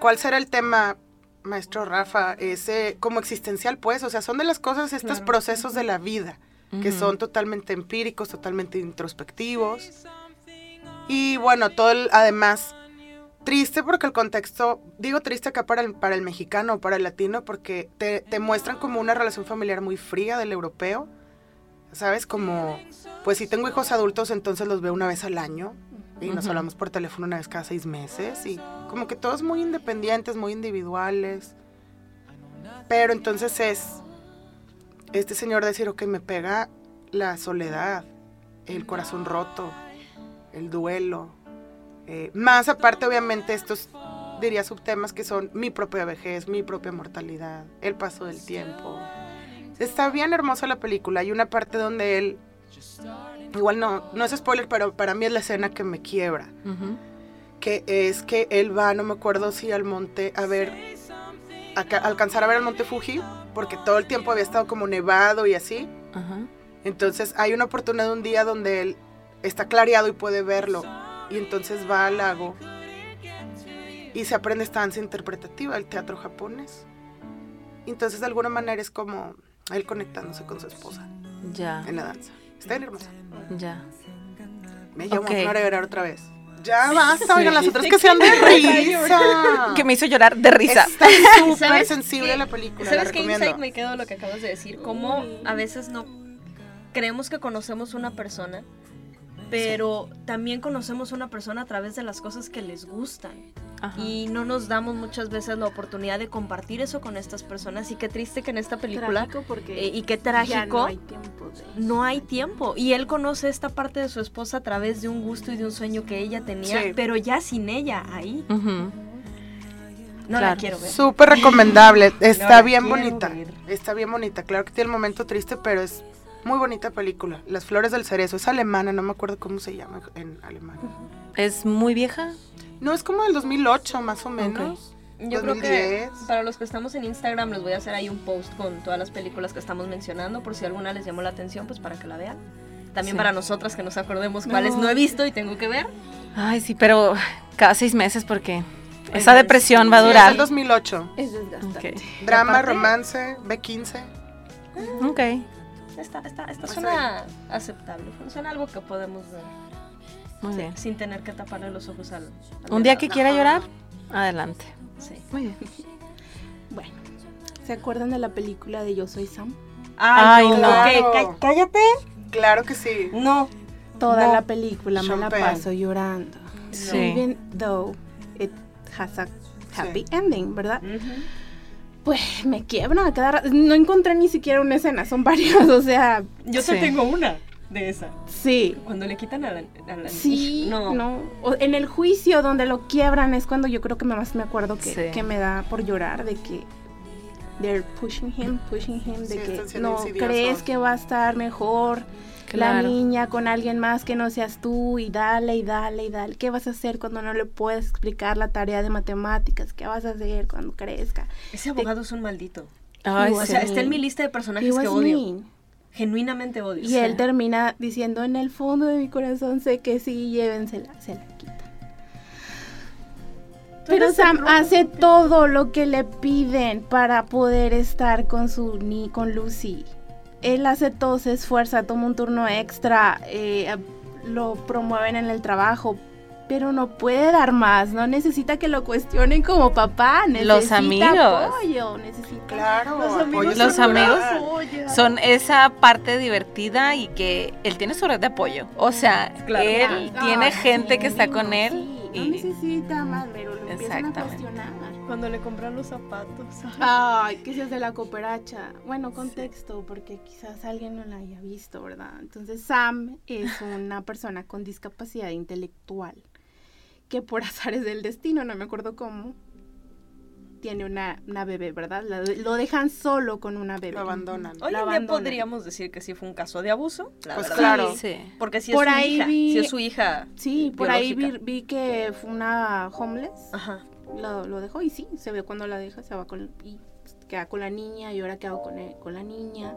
¿Cuál será el tema, maestro Rafa? Ese como existencial, pues. O sea, son de las cosas, estos Claro. procesos de la vida, que son totalmente empíricos, totalmente introspectivos. Y bueno, todo el- además triste porque el contexto, digo triste acá para el, para el mexicano o para el latino, porque te, te muestran como una relación familiar muy fría del europeo, ¿sabes? Como, pues si tengo hijos adultos, entonces los veo una vez al año y nos hablamos por teléfono una vez cada seis meses y como que todos muy independientes, muy individuales. Pero entonces es este señor decir, ok, me pega la soledad, el corazón roto, el duelo. Eh, más aparte, obviamente, estos, diría, subtemas que son mi propia vejez, mi propia mortalidad, el paso del tiempo. Está bien hermosa la película. Hay una parte donde él, igual no, no es spoiler, pero para mí es la escena que me quiebra. Que es que él va, no me acuerdo si al monte, a ver, a ca- alcanzar a ver el monte Fuji, porque todo el tiempo había estado como nevado y así. Entonces hay una oportunidad un día donde él está clareado y puede verlo. Y entonces va al lago y se aprende esta danza interpretativa, el teatro japonés. Entonces de alguna manera es como él conectándose con su esposa Ya, en la danza. Está bien hermosa. ya. Me llamó Ok. a llorar otra vez. Ya basta, oigan, las otras que sean de risa. Que me hizo llorar de risa. Está súper ¿Sabes sensible qué? la película, la ¿Sabes qué insight me quedó lo que acabas de decir? Cómo a veces no creemos que conocemos una persona, pero también conocemos una persona a través de las cosas que les gustan. Ajá. Y no nos damos muchas veces la oportunidad de compartir eso con estas personas. Y qué triste que en esta película, Trágico porque eh, y qué ya trágico, no hay tiempo de- no hay tiempo. Y él conoce esta parte de su esposa a través de un gusto y de un sueño que ella tenía, Sí. pero ya sin ella ahí. No la quiero ver. Súper recomendable. Está bien bonita. ver. Está bien bonita. Claro que tiene el momento triste, pero es muy bonita película. Las flores del cerezo. Es alemana, no me acuerdo cómo se llama en alemán. ¿Es muy vieja? No, es como del 2008, más o menos. Yo creo que 2010. para los que estamos en Instagram les voy a hacer ahí un post con todas las películas que estamos mencionando por si alguna les llamó la atención, pues para que la vean. También Sí. para nosotras que nos acordemos cuáles no he visto y tengo que ver. Ay, sí, pero cada seis meses porque esa no, depresión sí, va a Sí, es durar. del 2008. Es desgastante. Ok. Drama, aparte- romance, B15. Ok. Esta, esta, esta Pues suena aceptable, suena algo que podemos ver Muy sí, bien. sin tener que taparle los ojos al... al Un día que al quiera llorar, adelante. Sí. Muy bien. Bueno, ¿se acuerdan de la película de Yo Soy Sam? Ay, no. Claro. ¿qué? Cá- cállate. Claro que sí. No. Toda No. la película me la paso llorando. Sí. Even though it has a happy ending, ¿verdad? Pues me quiebra a cada rato. No encontré ni siquiera una escena, son varias, o sea, Yo Sí. te tengo una de esa. sí. Cuando le quitan a la... a la- Sí, no. no. O en el juicio donde lo quiebran es cuando yo creo que más me acuerdo que, Sí. que me da por llorar de que they're pushing him, pushing him, de que no insidiosos. crees que va a estar mejor la niña con alguien más que no seas tú y dale y dale y dale. ¿Qué vas a hacer cuando no le puedes explicar la tarea de matemáticas? ¿Qué vas a hacer cuando crezca? Ese abogado es un maldito. Ay. O sí. sea, está en mi lista de personajes que odio. mean. Genuinamente odio. Y él termina diciendo en el fondo de mi corazón sé que sí, llévensela, se la quita. Pero Sam hace todo lo que le piden para poder estar con su ni con Lucy. Él hace todo, se esfuerza, toma un turno extra, eh, lo promueven en el trabajo, pero no puede dar más, no necesita que lo cuestionen como papá, necesita Los amigos. apoyo, necesita Claro. Los apoyo amigos Los amigos son esa parte divertida y que él tiene su red de apoyo. O sea, Claro. él Ay, tiene ay, gente que está con él. sí, no y- necesita más, pero lo empiezan a cuestionar. Cuando le compran los zapatos. Ay, que si es de la cooperacha. Bueno, contexto, porque quizás alguien no la haya visto, ¿verdad? Entonces, Sam es una persona con discapacidad intelectual que por azares del destino, no me acuerdo cómo, tiene una, una bebé, ¿verdad? La- lo dejan solo con una bebé. Lo abandonan. Hoy en día podríamos decir que sí fue un caso de abuso. La Pues verdad. claro. Sí. Porque si Por es su ahí hija. vi- Si es su hija. Sí, por ahí vi, vi que fue una homeless. Ajá. lo, lo dejó y sí, se ve cuando la deja, se va con y queda con la niña y ahora queda con, él- con la niña.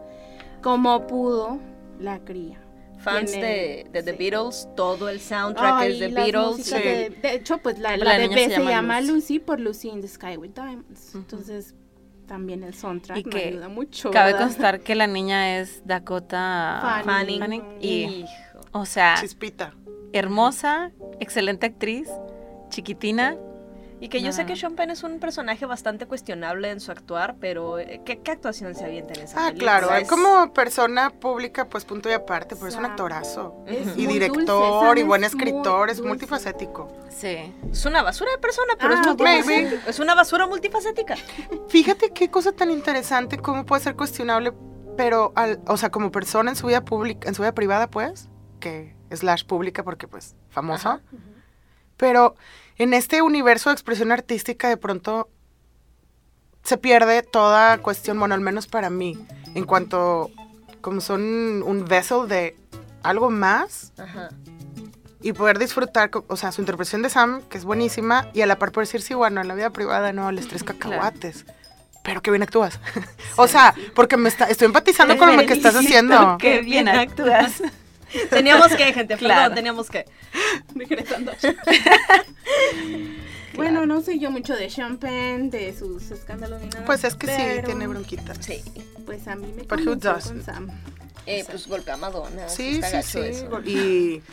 Como pudo, la cría. Fans Tiene- de, de The sí. Beatles, todo el soundtrack Ay, es de las Beatles. sí. de, de hecho, pues la, La se se llama Lucy. Lucy. por Lucy in the Sky with Diamonds. Entonces, también el soundtrack Y me que ayuda mucho. Cabe ¿verdad? constar que la niña es Dakota Fanning. Fanning y, Hijo. o sea, Chispita. hermosa, excelente actriz, chiquitina. Y que yo sé que Sean Penn es un personaje bastante cuestionable en su actuar, pero eh, ¿qué, qué actuación se avienta en esa Ah, película? claro. Es- Como persona pública, pues punto y aparte, pero es un actorazo. Es. Y director, dulce, y buen escritor, es dulce. multifacético. Sí. Es una basura de persona, pero Ah, es multifacética. maybe. Es una basura multifacética. Fíjate qué cosa tan interesante, cómo puede ser cuestionable, pero, al, o sea, como persona en su vida pública, en su vida privada, pues, que slash pública porque, pues, famoso. Ajá. Pero en este universo de expresión artística, de pronto se pierde toda cuestión, bueno, al menos para mí, en cuanto como son un vessel de algo más, Ajá. y poder disfrutar, o sea, su interpretación de Sam, que es buenísima, y a la par poder decir, sí, bueno, en la vida privada no, les tres cacahuates. Pero qué bien actúas. o sea, porque me está, estoy empatizando con lo que estás haciendo. Qué bien actúas. Teníamos que, gente, perdón, Claro. teníamos que. Bueno, no sé yo mucho de Champagne, de sus escándalos ni nada. Pues es que sí, tiene bronquitas. Sí. Pues a mí me convenció con Sam. Eh, pues golpea a Madonna. Sí, sí, sí. eso. Y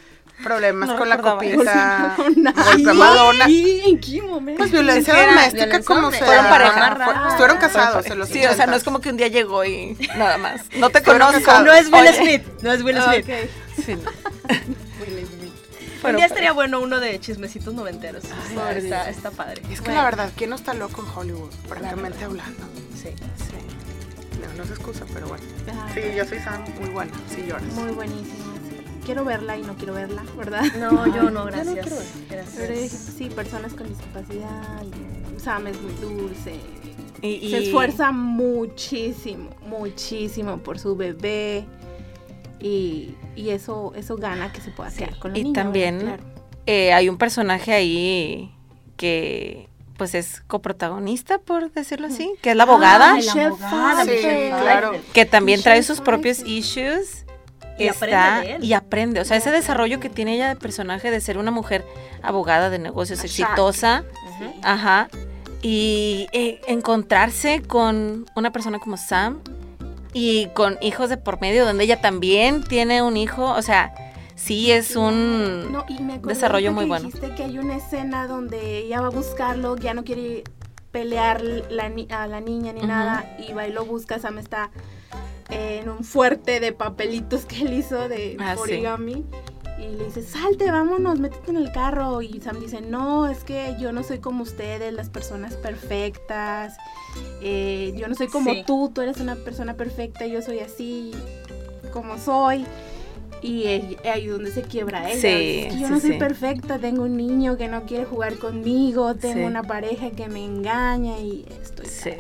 problemas No con la copita. Golpeó a Madonna. ¿Y en qué momento? Pues violencia era doméstica violencia como sea. Fueron pareja. Fue- Ah. Estuvieron casados en los Sí, o sea, no 80s. es como que un día llegó y nada más. No te conozco. No es Will Oye. Smith, no es Will Smith. Sí. Un día estaría bueno uno de chismecitos noventeros. Está, padre. Es que la verdad, ¿quién no está loco en Hollywood? Francamente hablando. Sí. No, no es excusa, pero bueno. Ay, Sí, yo soy Sam, muy buena. Sí lloras. Muy buenísimo. sí. Quiero verla y no quiero verla, ¿verdad? No, yo no, Yo no gracias. Pero Gracias. sí, personas con discapacidad. Sam es muy dulce. Y, y- Se esfuerza muchísimo, muchísimo por su bebé. Y, y eso, eso gana que se pueda quedar con la y niña, también ¿verdad? Claro. eh, hay un personaje ahí que pues es coprotagonista, por decirlo así, que es la abogada, Ah, Michelle abogada, Sí, claro. Que también trae sus propios issues. Y aprende de él. y aprende, o sea, ese desarrollo que tiene ella de personaje de ser una mujer abogada de negocios exitosa, ajá, y eh, encontrarse con una persona como Sam y con hijos de por medio, donde ella también tiene un hijo, o sea, sí es un... No, y me desarrollo muy bueno. Dijiste que hay una escena donde ella va a buscarlo, ya no quiere pelear la a la niña ni Ujú. nada, y va y lo busca. Sam está en un fuerte de papelitos que él hizo de Ah, sí. Y le dice, salte, vámonos, métete en el carro. Y Sam dice, no, es que yo no soy como ustedes, las personas perfectas. Eh, yo no soy como Sí. tú, tú eres una persona perfecta, yo soy así como soy. Y ahí ahí es donde se quiebra ella. Sí, Es que yo sí, no soy perfecta, tengo un niño que no quiere jugar conmigo, tengo una pareja que me engaña y estoy Sí.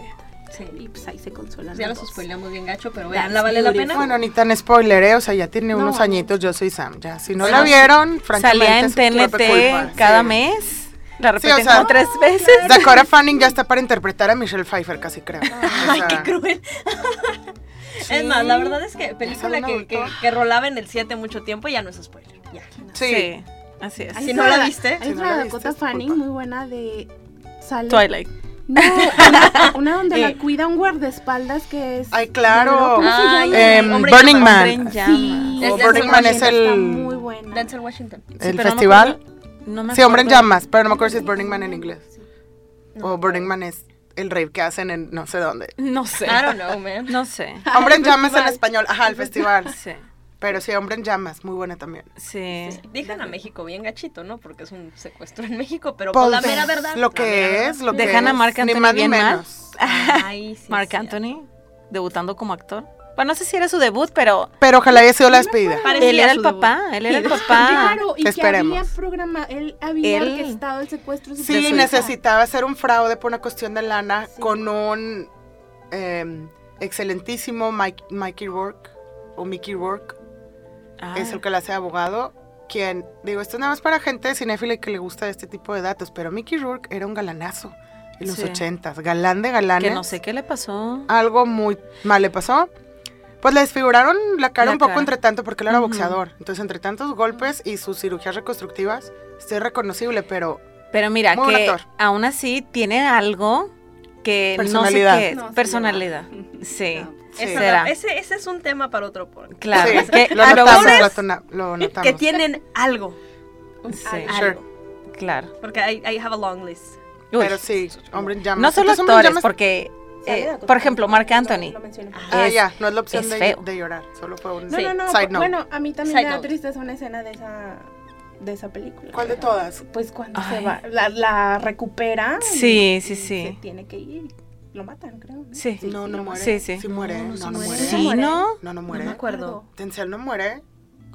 Sí. Y pues ahí se consuelan. Ya los spoileamos bien gacho, pero That's veanla, vale la pena. Bueno, ni tan spoiler, ¿eh? O sea, ya tiene No. unos añitos, yo soy Sam. Ya, si no Sí. la vieron, francamente. Salía en. TNT cada Sí. mes, la Sí, repiten o sea, como tres veces. Dakota Fanning ya está para interpretar a Michelle Pfeiffer, casi creo. O Ay, sea, qué cruel. sí. Es más, la verdad es que película que, que, rolaba en el 7 mucho tiempo ya no es spoiler. Ya. Sí. así es. Si no la viste, Hay si no otra la Dakota Fanning culpa. muy buena de. Sale. Twilight. No, una, una donde Eh. la cuida un guardaespaldas que es. Ay, claro. ¿Cómo se Ay, llama? Em, Burning. Man. Sí, Es Burning Man es el, Está muy buena. Denzel Washington. Sí, el pero no me festival. acuerdo- no me sí, Hombre en llamas, pero no me acuerdo si es Burning Man en inglés. No. O Burning Man es el rave que hacen en no sé dónde. No sé. I don't know, man. No sé. Hombre en llamas en español. Ajá, el festival. Sí. Pero sí, Hombre en llamas, muy buena también. Sí. Dejan a México bien gachito, ¿no? Porque es un secuestro en México, pero Pues, por la mera verdad. Lo que es, lo que Dejan a es, Marc ni Anthony más ni bien mal. menos. Ay, sí, Marc sí. Anthony, debutando como actor. Bueno, no sé si era su debut, pero Pero ojalá haya sido la despedida. Él era el papá. Él era el papá. Claro, y Esperemos. que había programa, él había Él- orquestado el secuestro. de Sí, necesitaba hacer un fraude por una cuestión de lana Sí. con un eh, excelentísimo Mike, Mikey Rourke, o Mickey Rourke, Ah, es el que le hace abogado, quien, digo, esto es nada más para gente cinéfila y que le gusta este tipo de datos, pero Mickey Rourke era un galanazo en los Sí. ochentas, galán de galanes. que no sé qué le pasó. Algo muy mal le pasó. Pues le desfiguraron la cara La un poco cara. entre tanto porque él era boxeador. Entonces, entre tantos golpes y sus cirugías reconstructivas, sí es reconocible, pero Pero mira, Muy que actor. aún así tiene algo que Personalidad. no sé qué es. No, sí, personalidad. Sí. No. Sí. Esa- ese, ese es un tema para otro podcast. Claro. sí, es que lo notamos, actores- lo, notamos. Que tienen algo. Sí, Sure. Algo. claro. Porque I, I have a long list. Uy, Pero sí, hombre llamas. no solo actores, Llamas- porque, eh, por ejemplo, Marc Anthony. lo mencioné. Ah, ya, no es la opción es de, de llorar, solo fue un No, Sí. no, no. side. Bueno, a mí también Side me da note. tristeza una escena de esa, de esa película. ¿Cuál de todas? Pues cuando Ay. se va, la, la recupera. Sí, y- sí, y sí. Se tiene que ir. Lo matan, creo. ¿no? Sí. No, no muere. Sí, sí. Sí muere, No, no, no no, muere. muere. Sí, ¿no? No, no muere. me acuerdo. Denzel no muere.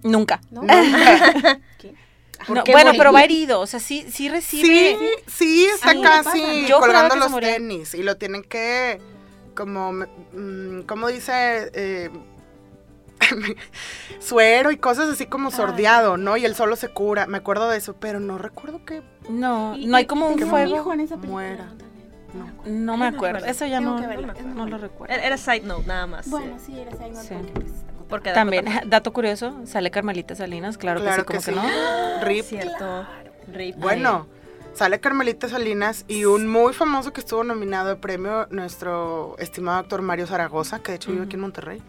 Nunca. ¿No? Nunca. ¿Qué? No, qué bueno, morir? pero va herido, o sea, sí, sí recibe. Sí, sí, está Sí, casi colgando los murió. tenis y lo tienen que, como, mm, ¿cómo dice? Eh, suero y cosas así como sordeado, ¿no? Y él solo se cura. Me acuerdo de eso, pero no recuerdo que No, no hay como un fuego. hijo en esa película muera. No. No me no acuerdo. Eso ya no, no, lo recuerdo. Era, side note nada más. Bueno, sí, era Sí. porque, pues. Porque También, dato curioso, sale Carmelita Salinas, claro, Claro que sí, como sí. que no. Rip. Cierto. Rip. Bueno, sale Carmelita Salinas y un muy famoso que estuvo nominado de premio, nuestro estimado actor Mario Zaragoza, que de hecho vive aquí en Monterrey.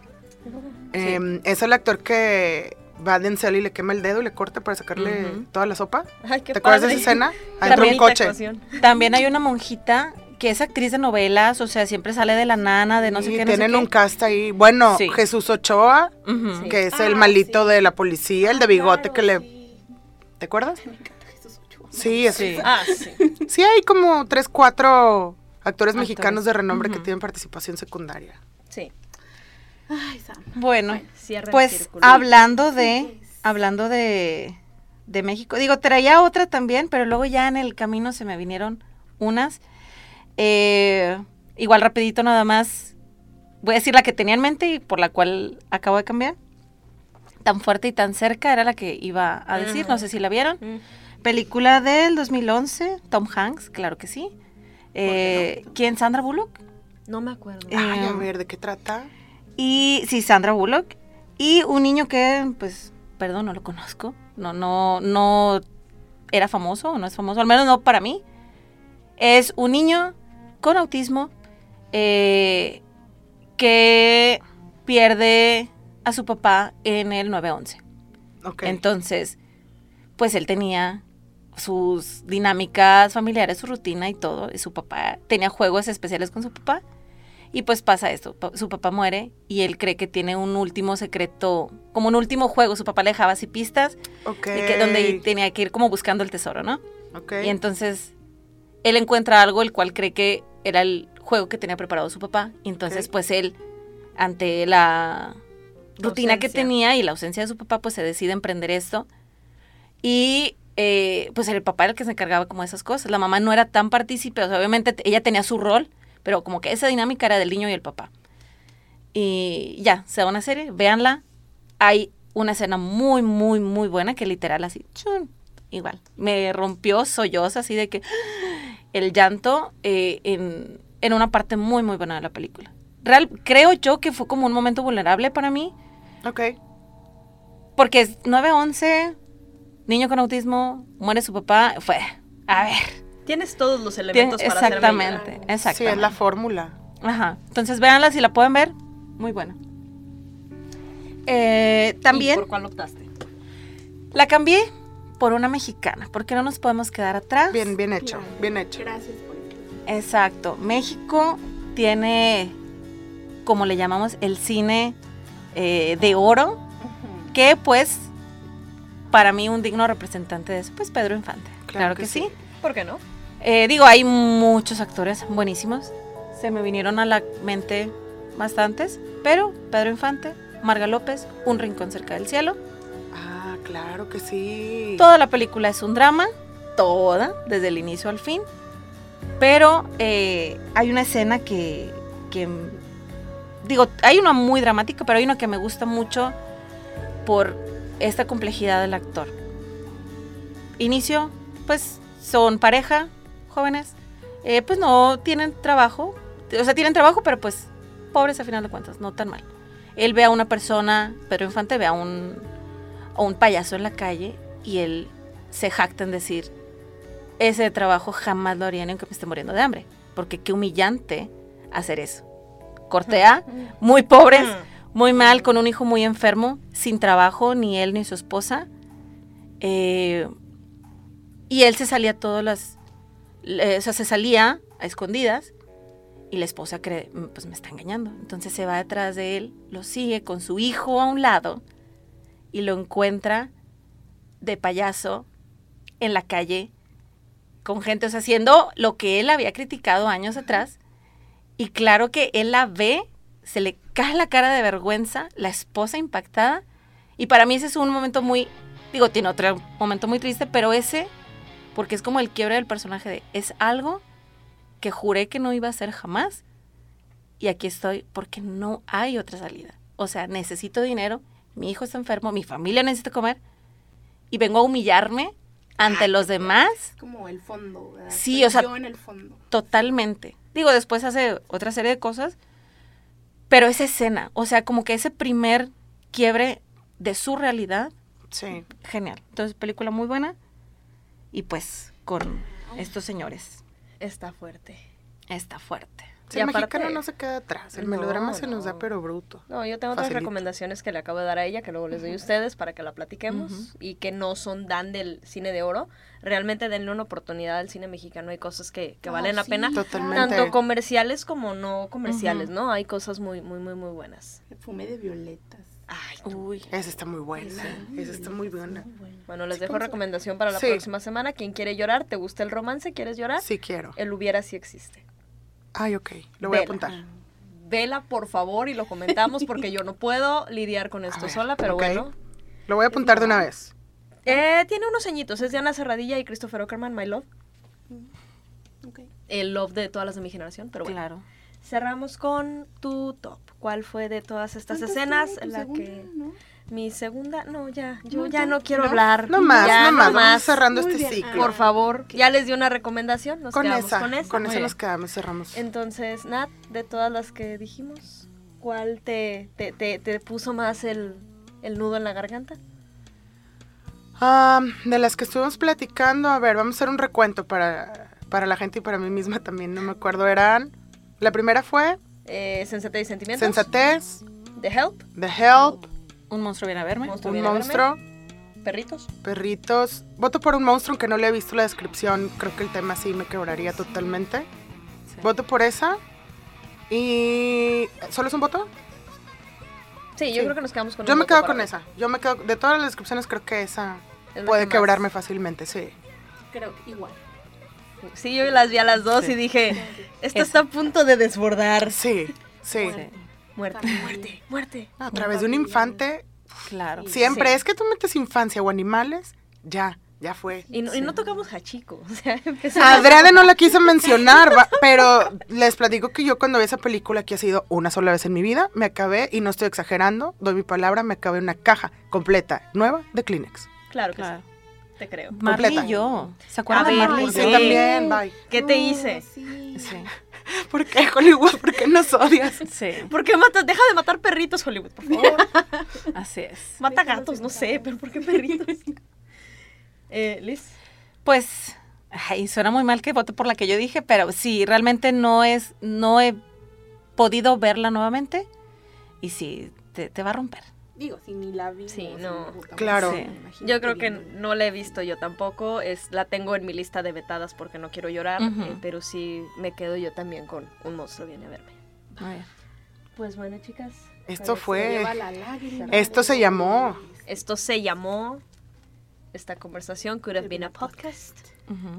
Eh, es el actor que va a Denzel y le quema el dedo y le corta para sacarle toda la sopa. Ay, qué ¿Te acuerdas de esa escena? Adentro un coche. También hay una monjita que es actriz de novelas, o sea, siempre sale de la nana, de no sé y qué, no sé tienen qué. un cast ahí. Bueno, Sí. Jesús Ochoa. Sí. que es Ah, el malito sí. de la policía, el de Ah, bigote claro, que le... sí. ¿Te acuerdas? Me encanta Jesús Ochoa. Sí, es- Sí. Ah, sí. sí hay como tres, cuatro actores Actores. mexicanos de renombre que tienen participación secundaria. Sí. Ay, Sam. Bueno, el pues hablando de, Sí, hablando de, de México, digo, traía otra también, pero luego ya en el camino se me vinieron unas. Eh, igual rapidito nada más, voy a decir la que tenía en mente y por la cual acabo de cambiar. Tan fuerte y tan cerca era la que iba a decir, no sé si la vieron. Mm. Película del 2011, Tom Hanks, claro que sí. Eh, ¿Quién? Sandra Bullock. No me acuerdo. Eh, Ay, a ver, ¿de qué trata? Y sí, Sandra Bullock. Y un niño que, pues, perdón, no lo conozco. No, no, no era famoso o no es famoso, al menos no para mí. Es un niño con autismo eh, que pierde a su papá en el 911. Ok. Entonces, pues él tenía sus dinámicas familiares, su rutina y todo. Y su papá tenía juegos especiales con su papá. Y pues pasa esto, su papá muere y él cree que tiene un último secreto, como un último juego, su papá le dejaba así pistas, Ok. de que, donde tenía que ir como buscando el tesoro, ¿no? Ok. Y entonces él encuentra algo el cual cree que era el juego que tenía preparado su papá. Entonces pues él, ante la rutina que tenía y la ausencia de su papá, pues se decide emprender esto. Y eh, pues el papá era el que se encargaba como de esas cosas. La mamá no era tan partícipe, o sea, obviamente ella tenía su rol, pero como que esa dinámica era del niño y el papá. Y ya, se da una serie, véanla. Hay una escena muy, muy, muy buena que literal así, chun, igual. Me rompió solloza así de que el llanto eh, en, en una parte muy, muy buena de la película. Real, creo yo que fue como un momento vulnerable para mí, Ok. porque es 9-11, niño con autismo, muere su papá, fue, a ver, Tienes todos los elementos para hacerme exactamente. Sí, exactamente. es la fórmula. Ajá, entonces véanla si la pueden ver, muy buena. Eh, ¿Y también por cuál optaste? la cambié por una mexicana, porque no nos podemos quedar atrás. Bien, bien hecho, bien hecho. Gracias por. Exacto. México tiene, como le llamamos, el cine eh, de oro, que pues, para mí un digno representante de eso, pues Pedro Infante. Claro, que, sí. ¿Por qué no? Eh, digo, hay muchos actores buenísimos. Se me vinieron a la mente bastantes, pero Pedro Infante, Marga López, Un rincón cerca del cielo. Claro que sí. Toda la película es un drama, toda, desde el inicio al fin. Pero eh, hay una escena que, que, digo, hay una muy dramática, pero hay una que me gusta mucho por esta complejidad del actor. Inicio, pues son pareja, jóvenes, eh, pues no tienen trabajo, o sea, tienen trabajo, pero pues pobres a final de cuentas, no tan mal. Él ve a una persona, Pedro Infante ve a un, a un payaso en la calle y él se jacta en decir, ese trabajo jamás lo haría ni aunque me esté muriendo de hambre, porque qué humillante hacer eso. Cortea, muy pobres, muy mal, con un hijo muy enfermo, sin trabajo, ni él ni su esposa. Eh, y él se salía todas las, o sea, se salía a escondidas y la esposa cree, "Mm, pues me está engañando. Entonces se va detrás de él, lo sigue con su hijo a un lado y lo encuentra de payaso en la calle con gente, o sea, haciendo lo que él había criticado años atrás. Y claro que él la ve, se le cae la cara de vergüenza, la esposa impactada. Y para mí ese es un momento muy, digo, tiene otro momento muy triste, pero ese, porque es como el quiebre del personaje de, es algo que juré que no iba a ser jamás. Y aquí estoy porque no hay otra salida. O sea, necesito dinero, mi hijo está enfermo, mi familia necesita comer y vengo a humillarme ante los demás. Es como el fondo, ¿verdad? Sí, o sea- Yo en el fondo. Totalmente. Digo, después hace otra serie de cosas, pero esa escena, o sea, como que ese primer quiebre de su realidad, Sí. genial. Entonces, película muy buena y pues con estos señores Está fuerte. está fuerte. Sí, Y el aparte- mexicano no se queda atrás. El No, melodrama se nos da pero bruto. No, yo tengo otras recomendaciones que le acabo de dar a ella, que luego les doy a ustedes para que la platiquemos y que no son dan del cine de oro. Realmente denle una oportunidad al cine mexicano. Hay cosas que, que Oh, valen la sí, pena. Totalmente. Tanto comerciales como no comerciales. ¿no? Hay cosas muy, muy, muy, muy buenas. Perfume de violetas. Ay, Uy. Esa está muy buena. Esa está muy buena. bueno, les Sí, dejo recomendación para la Sí. próxima semana. Quien quiere llorar, ¿te gusta el romance? ¿Quieres llorar? Sí quiero. El hubiera sí existe. Ay, ok. Lo voy a apuntar. Vela, por favor, y lo comentamos porque yo no puedo lidiar con esto ver, sola, pero bueno. Lo voy a apuntar de una vez. Eh, tiene unos añitos, es Diana Serradilla y Christopher Ockerman, My Love. Ok. El love de todas las de mi generación, pero bueno. Claro. Cerramos con tu top. ¿Cuál fue de todas estas ¿Cuántas escenas la segunda, que... no? Mi segunda, no, ya, yo No, ya no quiero ¿no? hablar. No más, ya, no más. Vamos más. cerrando Muy este bien. ciclo. Por favor, ya les di una recomendación, nos con quedamos esa, con esa. con esa nos quedamos, cerramos. Entonces, Nat, de todas las que dijimos, ¿cuál te, te, te, te puso más el, el nudo en la garganta? Ah, de las que estuvimos platicando, a ver, vamos a hacer un recuento para, para la gente y para mí misma también, no me acuerdo, eran... La primera fue Eh, Sensatez y Sentimientos. Sensatez, The Help. The Help, Un monstruo viene a verme. Monstruo Un verme. Monstruo, Perritos. Perritos. Voto por un monstruo, aunque no le he visto la descripción, creo que el tema sí me quebraría totalmente. Sí. Voto por esa. Y... ¿Solo es un voto? Sí, yo Sí. creo que nos quedamos con Yo un me voto quedo con esa. Yo me quedo... De todas las descripciones creo que esa puede que más- quebrarme fácilmente, sí. Creo que igual. Sí, yo las vi a las dos Sí. y dije, esto Esa. está a punto de desbordar. Sí, sí. Sí, Muerte, También. muerte, muerte. A través de un infante, claro. siempre Sí. es que tú metes infancia o animales, ya, ya fue. Y no, y no tocamos Hachiko. O sea, empezamos- Adriana no la quiso mencionar, va- pero les platico que yo cuando vi esa película, que ha sido una sola vez en mi vida, me acabé, y no estoy exagerando, doy mi palabra, me acabé una caja completa, nueva, de Kleenex. Claro que Claro. sí, te creo. Marley Completa. y yo. ¿Se acuerdan A de Marley y ¿por Sí, yo? qué? también, bye. ¿Qué te hice? Sí. Sí. ¿Por qué, Hollywood? ¿Por qué nos odias? Sí, ¿Por qué matas? Deja de matar perritos, Hollywood, por favor. así es. Mata gatos, no sé, pero ¿por qué perritos? Eh, Liz. Pues, ay, suena muy mal que vote por la que yo dije, pero sí, realmente no es, no he podido verla nuevamente y sí, te, te va a romper. Digo, si ni la vi. Sí, no. Claro. Sí. Yo creo que no la he visto yo tampoco. Es, la tengo en mi lista de vetadas porque no quiero llorar. Eh, pero sí me quedo yo también con un monstruo viene a verme. Pues bueno, chicas. Esto fue- la lágrima. Esto se llamó. Esto se llamó. Esta conversación could have been a podcast.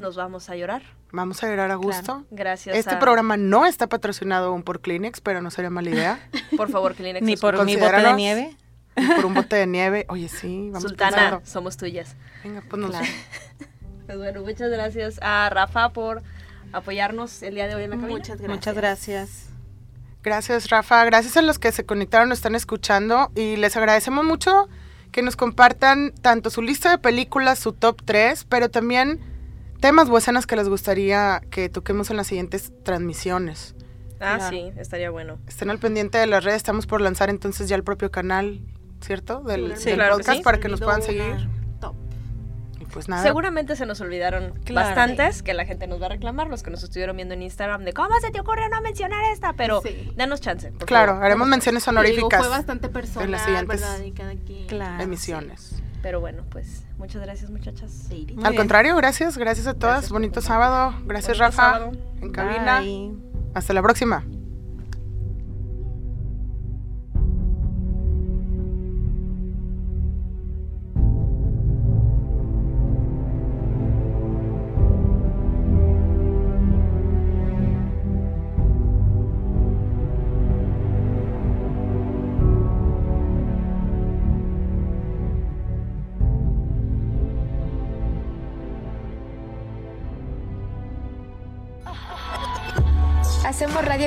Nos vamos a llorar. Vamos a llorar a gusto. Gracias. Este a- programa no está patrocinado aún por Kleenex, pero no sería mala idea. Por favor, Kleenex. Ni por mi bote de nieve. Y por un bote de nieve. Oye, sí, vamos Sultana, pensando. somos tuyas. Venga, pues Claro. Pues bueno, muchas gracias a Rafa por apoyarnos el día de hoy en la cabina. Muchas gracias. Muchas gracias. Gracias, Rafa. Gracias a los que se conectaron, nos están escuchando y les agradecemos mucho que nos compartan tanto su lista de películas, su top 3, pero también temas o escenas que les gustaría que toquemos en las siguientes transmisiones. Ah, Claro. sí, estaría bueno. Estén al pendiente de las redes, estamos por lanzar entonces ya el propio canal, ¿cierto? Del, Sí, del claro que podcast sí. para que nos puedan seguir. Top. Y pues nada. Seguramente se nos olvidaron Claro. bastantes que la gente nos va a reclamar, los que nos estuvieron viendo en Instagram, de cómo se te ocurrió no mencionar esta, pero Sí. danos chance. por Claro, favor. haremos menciones Digo, honoríficas fue bastante personal, en las siguientes ¿verdad? Y cada quien. Claro. emisiones. Pero bueno, pues muchas gracias muchachas. Al bien. contrario, gracias, gracias a todas. Gracias Bonito sábado. Gracias, Bonito Rafa. sábado. En cabina. Bye. Hasta la próxima.